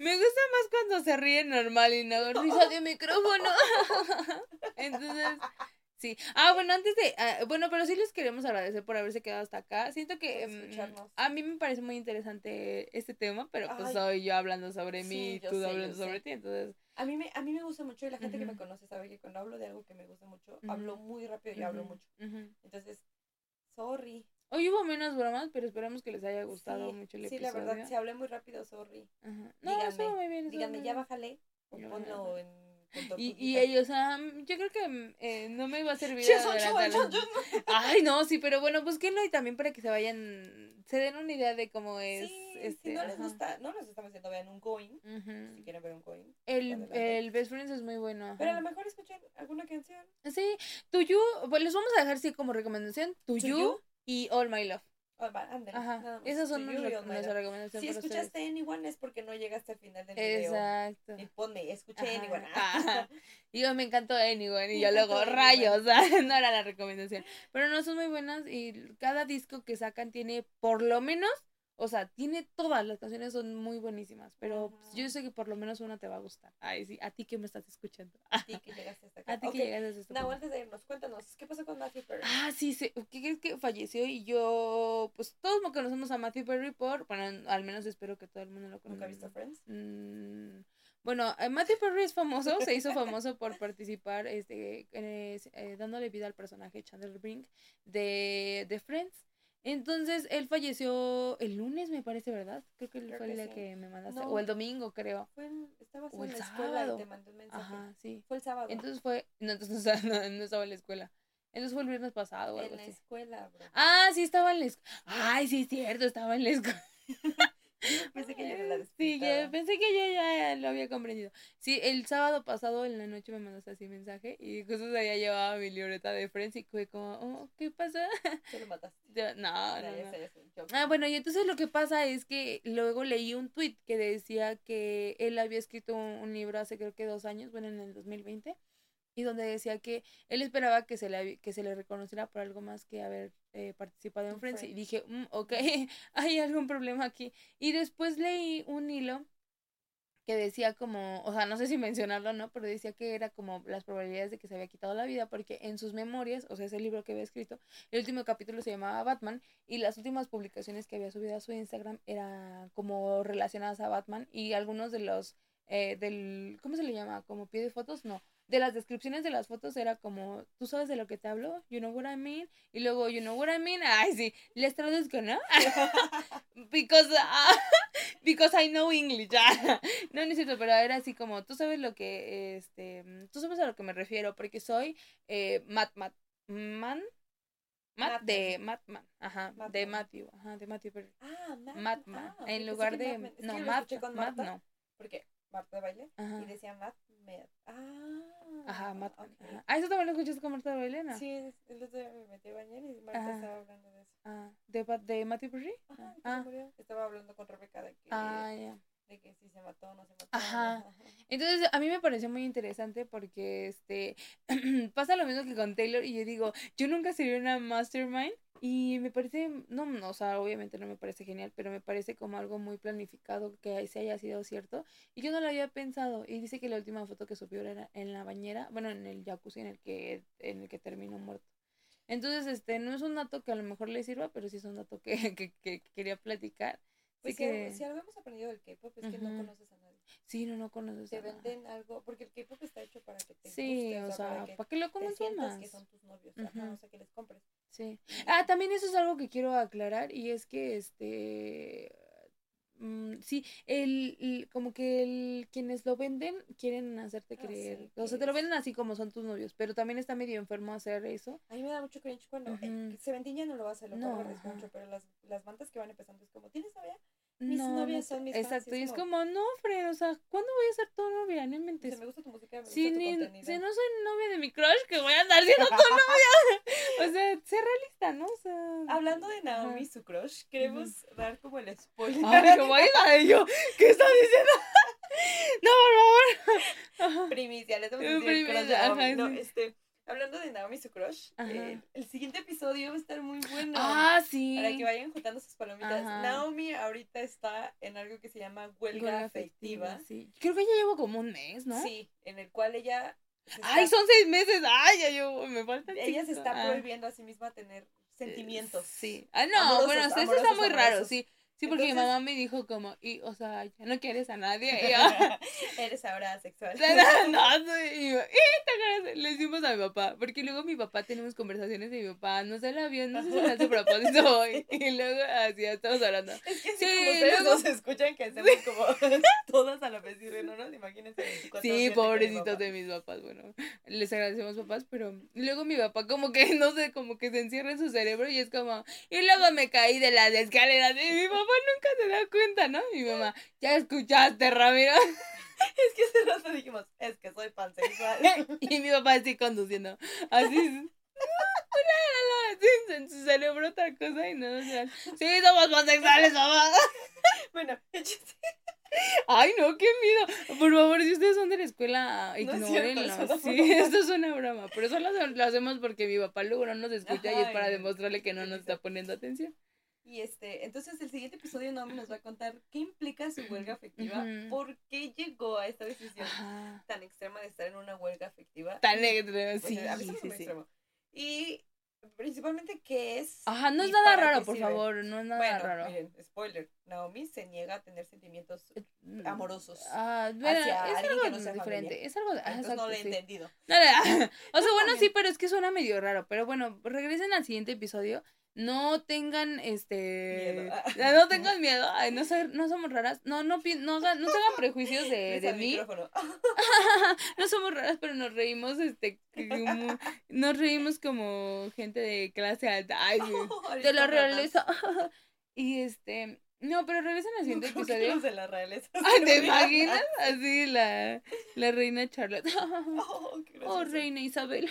Me gusta más cuando se ríe normal y no risa de micrófono. Entonces, sí. Ah, bueno, antes de. Ah, bueno, pero sí les queremos agradecer por haberse quedado hasta acá. Siento que. Mm, a mí me parece muy interesante este tema, pero pues soy yo hablando sobre mí y tú hablando sobre ti. Entonces. A mí, me, a mí me gusta mucho y la gente que me conoce sabe que cuando hablo de algo que me gusta mucho, hablo muy rápido y hablo mucho. Entonces, sorry. Hoy hubo menos bromas, pero esperamos que les haya gustado mucho el episodio. Sí, la verdad, se hablé muy rápido, sorry. Ajá. No, díganme, muy bien, díganme, ya bájale o ponlo en... Y, y ellos, ah, yo creo que eh, no me va a servir. Sí, Ay, no, sí, pero bueno, búsquenlo y también para que se vayan, se den una idea de cómo es. Sí, este, si no les gusta, no les estamos diciendo, vean un going, si quieren ver un going. El, el Best Friends es muy bueno. Pero a lo mejor escuchen alguna canción. Sí, Tuyu, pues les vamos a dejar sí como recomendación, Tuyu y All My Love. Oh, Ajá. Esas son nuestras recomendaciones. Si escuchaste Anyone es porque no llegaste al final del video. Exacto. Y ponme, escuché Anyone. Y yo me encantó Anyone y yo luego rayos, no era la recomendación. Pero no son muy buenas y cada disco que sacan tiene por lo menos o sea, tiene todas las canciones, son muy buenísimas, pero yo sé que por lo menos una te va a gustar. Ay, sí, a ti que me estás escuchando. A ti que llegaste hasta acá. A ti que llegaste hasta acá. No, antes de irnos, cuéntanos, ¿qué pasó con Matthew Perry? Ah, sí, sí, ¿qué crees que falleció? Y yo, pues todos conocemos a Matthew Perry por, bueno, al menos espero que todo el mundo lo conozca. ¿Nunca visto Friends? Mm, Bueno, eh, Matthew Perry es famoso, se hizo famoso por participar, este, eh, dándole vida al personaje Chandler Brink de, de Friends. Entonces, él falleció el lunes, me parece, ¿verdad? Creo que fue el día que me mandaste. o el domingo, creo. Fue estaba o el en la sábado. te mandó un mensaje. Ajá, sí. Fue el sábado. Entonces fue. No, entonces no, estaba en la escuela. Entonces fue el viernes pasado. O algo en la escuela, bro. Ah, sí, estaba en la escuela. Ay, sí, es cierto, estaba en la escuela. pensé que ya la Sí, pensé que yo ya lo había comprendido. Sí, el sábado pasado en la noche me mandaste así mensaje y justo allá llevaba mi libreta de Friends y fue como, oh, ¿qué pasa? ¿Te lo mataste? no, no, no. Ah, bueno, y entonces lo que pasa es que luego leí un tweet que decía que él había escrito un libro hace creo que dos años, bueno, en el 2020 y donde decía que él esperaba que se le, que se le reconociera por algo más que haber eh, participado en Friends. Y dije, mm, ok, hay algún problema aquí. Y después leí un hilo que decía como, o sea, no sé si mencionarlo o no, pero decía que era como las probabilidades de que se había quitado la vida, porque en sus memorias, o sea, ese libro que había escrito, el último capítulo se llamaba Batman, y las últimas publicaciones que había subido a su Instagram eran como relacionadas a Batman, y algunos de los, eh, del, ¿cómo se le llama? Como pie de fotos, no, de las descripciones de las fotos era como, ¿tú sabes de lo que te hablo? You know what I mean? Y luego, you know what I mean? Ay, sí, les traduzco, ¿no? because, uh, because I know English. no, no es cierto, pero era así como, tú sabes lo que, este, tú sabes a lo que me refiero, porque soy eh, Matt, Matt, Man, Matt de Mattman, ajá, de Matthew, ajá, de Matthew Perry. Ah, Matt, Matt ah, en lugar de, no, Matt, Matt no. ¿Por qué? Marta de baile y decía Matt Med. Ah, ajá, Matt. Ah, eso también lo escuchaste con Marta de baile, ¿no? Sí, el otro día me metí a bañar y Marta estaba hablando de eso. Ah, ¿de, de Matthew Perry? Ajá, ah. Estaba hablando con Rebeca de que. Ah, ya. De que si se mató o no se mató. Ajá. Entonces, a mí me pareció muy interesante porque este pasa lo mismo que con Taylor y yo digo, yo nunca sería una mastermind y me parece, no, no, o sea, obviamente no me parece genial, pero me parece como algo muy planificado que se haya sido cierto. Y yo no lo había pensado. Y dice que la última foto que subió era en la bañera, bueno, en el jacuzzi en el que, en el que terminó muerto. Entonces, este, no es un dato que a lo mejor le sirva, pero sí es un dato que, que, que quería platicar. Pues si, que... si, algo hemos aprendido del K-pop es que no conoces a nadie. Sí, no, no conoces. Te venden algo, porque el K-pop está hecho para que te Sí, o, sea, para que, lo consumas. que son tus novios, o sea, que les compres. Sí. Ah, también eso es algo que quiero aclarar y es que este mm, sí, el, como que el, quienes lo venden quieren hacerte ah, creer, o sea, te lo venden así como son tus novios, pero también está medio enfermo hacer eso. A mí me da mucho cringe cuando uh se ya no lo va a hacer, lo no, mucho, pero las, las bandas que van empezando es como, ¿tienes novia? Mis novias son mis Exacto, y es como, no, Fred, o sea, ¿cuándo voy a ser tu novia? No me me gusta tu música, me si, gusta Si no soy novia de mi crush, que voy a andar siendo tu novia. o sea, sé realista, ¿no? O sea... Hablando de Naomi y su crush, queremos dar como el spoiler. Ay, como de yo, ¿qué está diciendo? no, por favor. Primicia, le estamos diciendo Primicia, no, este hablando de Naomi su crush, eh, el siguiente episodio va a estar muy bueno. Ah, sí. Para que vayan juntando sus palomitas. Naomi ahorita está en algo que se llama huelga, afectiva. Sí. Creo que ya llevo como un mes, ¿no? Sí, en el cual ella... Ay, son seis meses. Ay, ya llevo, me falta. Ella se está ah. prohibiendo a sí misma tener sentimientos. Sí. Ah, no, bueno, eso está muy raro, sí. Sí, porque mi mamá me dijo como, y, o sea, ya no quieres a nadie. Eres ahora sexual. no, y, y le decimos a mi papá, porque luego mi papá tenemos conversaciones de mi papá, no sé el avión, no sé si me hace propósito hoy. Y luego así estamos hablando. Es que sí, como ustedes luego... nos escuchan que hacemos como todas a la vez, y no nos imagínense 24 Sí, pobrecitos de, mis papás, bueno, les agradecemos papás, pero luego mi papá como que, no sé, como que se encierra en su cerebro y es como, y luego me caí de las escaleras de mi papá nunca se da cuenta, ¿no? Mi mamá, ya escuchaste, Ramiro. Es que hace rato dijimos, es que soy pansexual. y mi papá así conduciendo. Así. en su cerebro otra cosa y no, o sea, sí, somos pansexuales, mamá. bueno, Ay, no, qué miedo. Por favor, si ustedes son de la escuela, ignórenlo. No sí, esto es una broma. Pero eso lo, hacemos porque mi papá luego no nos escucha y es para demostrarle que no nos está poniendo atención. Y este, entonces el siguiente episodio no nos va a contar qué implica su huelga afectiva, por qué llegó a esta decisión tan extrema de estar en una huelga afectiva. Tan extrema, pues, sí, sí, sí, Y principalmente qué es. Ajá, no es nada raro, por favor, no es nada bueno, raro. Miren, spoiler, Naomi se niega a tener sentimientos eh, mm, amorosos ah, hacia es algo que no sea diferente, es algo Entonces no lo he entendido. o sea, bueno, sí, pero es que suena medio raro, pero bueno, regresen al siguiente episodio no tengan este no tengan miedo Ay, no, no somos raras no no no, no tengan prejuicios de, de mí no somos raras pero nos reímos este como, nos reímos como gente de clase alta Ay, de la realeza y este no, pero regresen al siguiente episodio. de la realeza. ¿te imaginas? Así la, la reina Charlotte. oh, oh reina Isabel.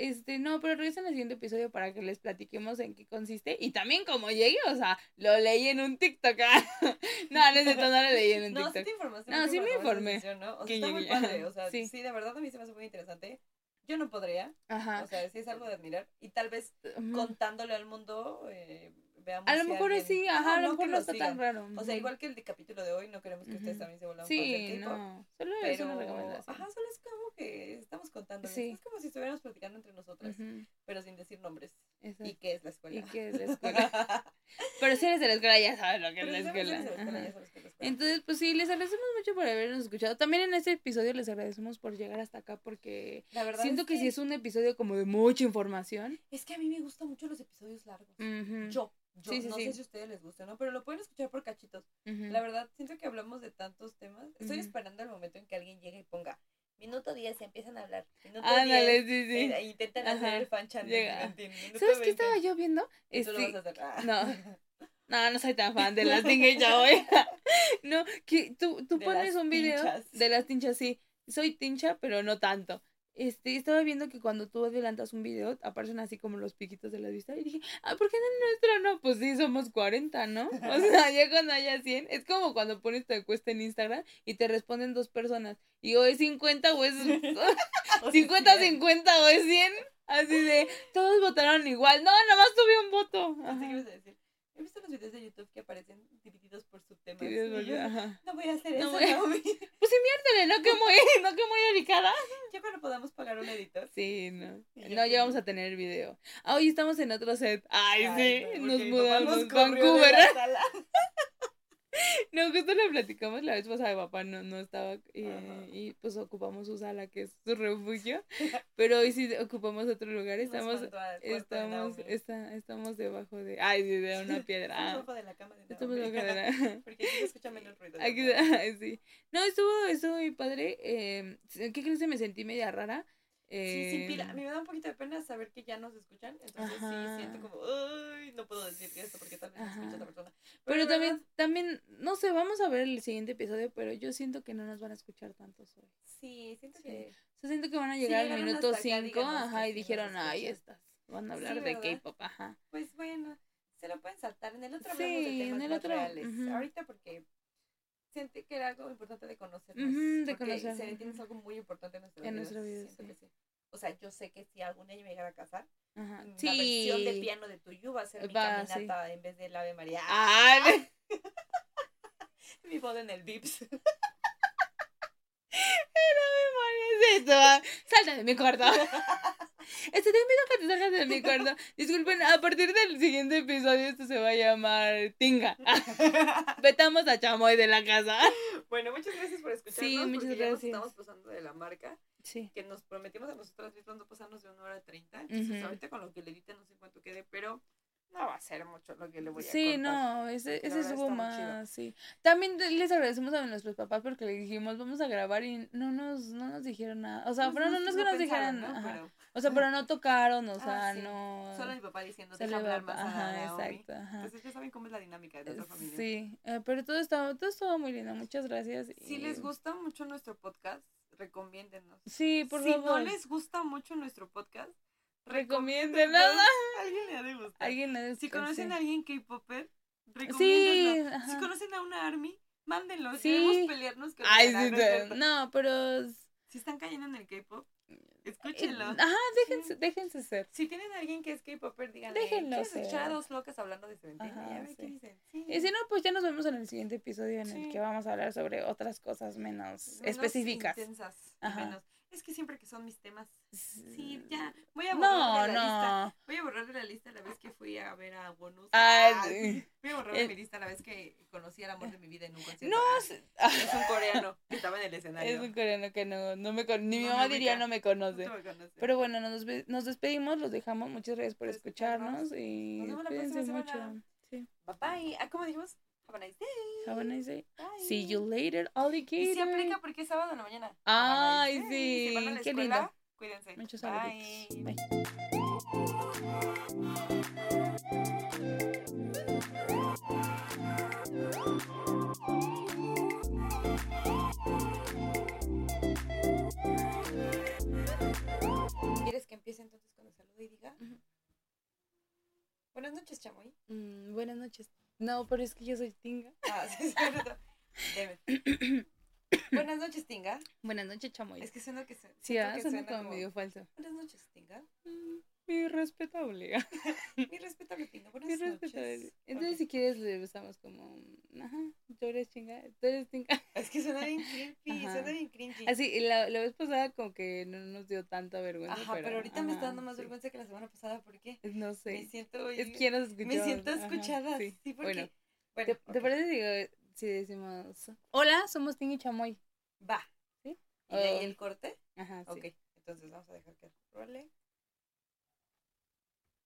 Este, no, pero regresen al siguiente episodio para que les platiquemos en qué consiste. Y también como llegue, o sea, lo leí en un TikTok. no, no no lo leí en un TikTok. No, sí información. No, sí me informé. ¿no? O sea, está muy padre. O sea, sí. sí. de verdad a mí se me hace muy interesante. Yo no podría. Ajá. O sea, sí es algo de admirar. Y tal vez contándole al mundo, eh, a lo mejor sí, ajá, a lo mejor no está tan raro. O sea, igual que el de capítulo de hoy, no queremos que ustedes también se vuelvan sí, no. Solo pero, es una recomendación. Ajá, solo es como que estamos contando. Sí. Es como si estuviéramos platicando entre nosotras, pero sin decir nombres. ¿Y qué es la escuela? ¿Y qué es la escuela? pero si eres de la escuela ya sabes lo que es la escuela. Entonces, pues sí, les agradecemos mucho por habernos escuchado. También en este episodio les agradecemos por llegar hasta acá porque la verdad siento que, que, sí es un episodio como de mucha información. Es que a mí me gustan mucho los episodios largos. Yo yo no sé si a ustedes les gusta, ¿no? Pero lo pueden escuchar por cachitos. La verdad, siento que hablamos de tantos temas. Estoy esperando el momento en que alguien llegue y ponga minuto 10 y empiezan a hablar. Minuto Ándale, 10, sí, sí. E intentan hacer el fan chan. ¿Sabes qué estaba yo viendo? Este, ah. No. No, no soy tan fan de las tinchas hoy. no, que tú, tú pones un video de las tinchas, sí. Soy tincha, pero no tanto. Este, estaba viendo que cuando tú adelantas un video, aparecen así como los piquitos de la vista. Y dije, ah, ¿por qué en el nuestro no? Pues sí, somos 40, ¿no? O sea, ya cuando haya 100, es como cuando pones tu encuesta en Instagram y te responden dos personas. Y o es 50 o es 50, 50 o es 100. Así de, todos votaron igual. No, nomás tuve un voto. Así que vas a decir. He visto los videos de YouTube que aparecen divididos por subtemas. no voy a hacer eso, voy Pues inviértele, no que muy, no que muy delicada. Ya cuando podamos pagar un editor. Sí, no. No, ya vamos a tener video. Ah, hoy estamos en otro set. Ay, sí, nos mudamos. Vancouver. No, justo lo platicamos la vez pasada, papá no, no estaba eh, y pues ocupamos su sala que es su refugio, pero hoy sí ocupamos otro lugar, estamos estamos está, estamos debajo de ay, de una piedra. estamos debajo de la cama de Estamos debajo de la Porque aquí se escucha menos ruido. Aquí, sí. No, estuvo estuvo muy padre. Eh, ¿qué crees que me sentí media rara? Sí, sí, pila. A mí me da un poquito de pena saber que ya nos escuchan. Entonces sí siento como, ay, no puedo decir esto porque tal vez escucha otra persona. Pero, también, también, no sé, vamos a ver el siguiente episodio, pero yo siento que no nos van a escuchar tantos hoy. Sí, siento que. O sea, siento que van a llegar al minuto 5, ajá, y dijeron, ay, estas. Van a hablar de K-pop, ajá. Pues bueno, se lo pueden saltar. En el otro hablamos de temas en el otro, reales. Ahorita porque siente que era algo importante de conocernos. de conocernos. Se entiende algo muy importante en nuestra vida. En nuestra vida, sí. O sea, yo sé que si algún día me llegara a casar, Ajá. la versión de piano de tuyo va a ser mi caminata en vez del Ave María. Ah, mi boda en el Vips. El Ave María es esto. Salta de mi cuarto. Este, te invito a que te salgas de mi cuarto. Disculpen, a partir del siguiente episodio esto se va a llamar Tinga. Vetamos a Chamoy de la casa. Bueno, muchas gracias por escucharnos. Sí, muchas gracias. Ya nos estamos pasando de la marca. Sí. Que nos prometimos a nosotras mismas no pasarnos de una hora treinta. Entonces, ahorita con lo que le edite no sé cuánto quede, pero no va a ser mucho lo que le voy a Sí, no, ese, ese estuvo más, sí. También les agradecemos a nuestros papás porque le dijimos, vamos a grabar y no nos, no nos dijeron nada. O sea, pues pero no, no es que nos dijeran, ¿no? o sea, pero no tocaron, o sea, ah, no. Solo mi papá diciendo, deja hablar más ajá, exacto, ajá. Entonces ya saben cómo es la dinámica de nuestra familia. Sí, eh, pero todo estaba, todo muy lindo, muchas gracias. Si les gusta mucho nuestro podcast, recomiéndenos. Sí, por favor. Si no les gusta mucho nuestro podcast, recomiéndenlo. Alguien le ha de gustar. Alguien le Si conocen a alguien K-Popper, recomiéndenlo. Sí, si conocen a una ARMY, mándenlo. Sí. Queremos pelearnos con Ay, sí, no, pero... Si están cayendo en el K-pop, escúchenlo. Ajá, déjense, déjense ser. Si tienen a alguien que es K-Popper, díganle. Déjenlo ser. escuchar a dos locas hablando de Seventeen. Ajá, sí. qué dicen. Y si no, pues ya nos vemos en el siguiente episodio en el que vamos a hablar sobre otras cosas menos, específicas. Intensas. Ajá. Menos Es que siempre que son mis temas. Sí, ya. Voy a borrar no, de la no. lista. Voy a borrar de la lista la vez que fui a ver a Bonus. Ah, voy a borrar de mi lista la vez que conocí al amor de mi vida en un concierto. No, ah, es un coreano que estaba en el escenario. Es un coreano que no, no me conoce. Ni mi mamá diría no me conoce. No me conoce. Pero bueno, nos, nos despedimos, los dejamos. Muchas gracias por escucharnos. Y nos vemos la mucho. Sí. Bye bye. Ah, ¿cómo dijimos? Have a nice day. Have a nice day. See you later, alligator. Y se aplica porque es sábado en la mañana. Ay, sí. Si van a la Qué escuela, lindo. Cuídense. Muchos Bye. Bye. ¿Quieres que empiece entonces con el saludo y diga? Buenas noches, Chamoy. Mm, buenas noches. No, pero es que yo soy Tinga. Ah, sí, es verdad. Buenas noches, Tinga. Buenas noches, Chamoy. Es que suena que, sí, ah, que suena, como medio falso. Buenas noches, Tinga. Mm, mi respetable. mi respetable, Tinga. Buenas mi noches. Respetable. Entonces, si quieres, le besamos como, ajá, tú eres chinga, tú eres Tinga. Es que suena bien creepy, suena bien cringy. Así, la, la vez pasada como que no nos dio tanta vergüenza. Ajá, pero, ahorita me está dando más vergüenza que la semana pasada, ¿por qué? No sé. Me siento... Es que nos escuchó. Me siento escuchada, sí, sí porque... Bueno, bueno ¿te, parece si decimos, hola, somos Tinga y Chamoy? Va. ¿Sí? ¿Y de ahí el corte? Ajá, sí. Ok, entonces vamos a dejar que role.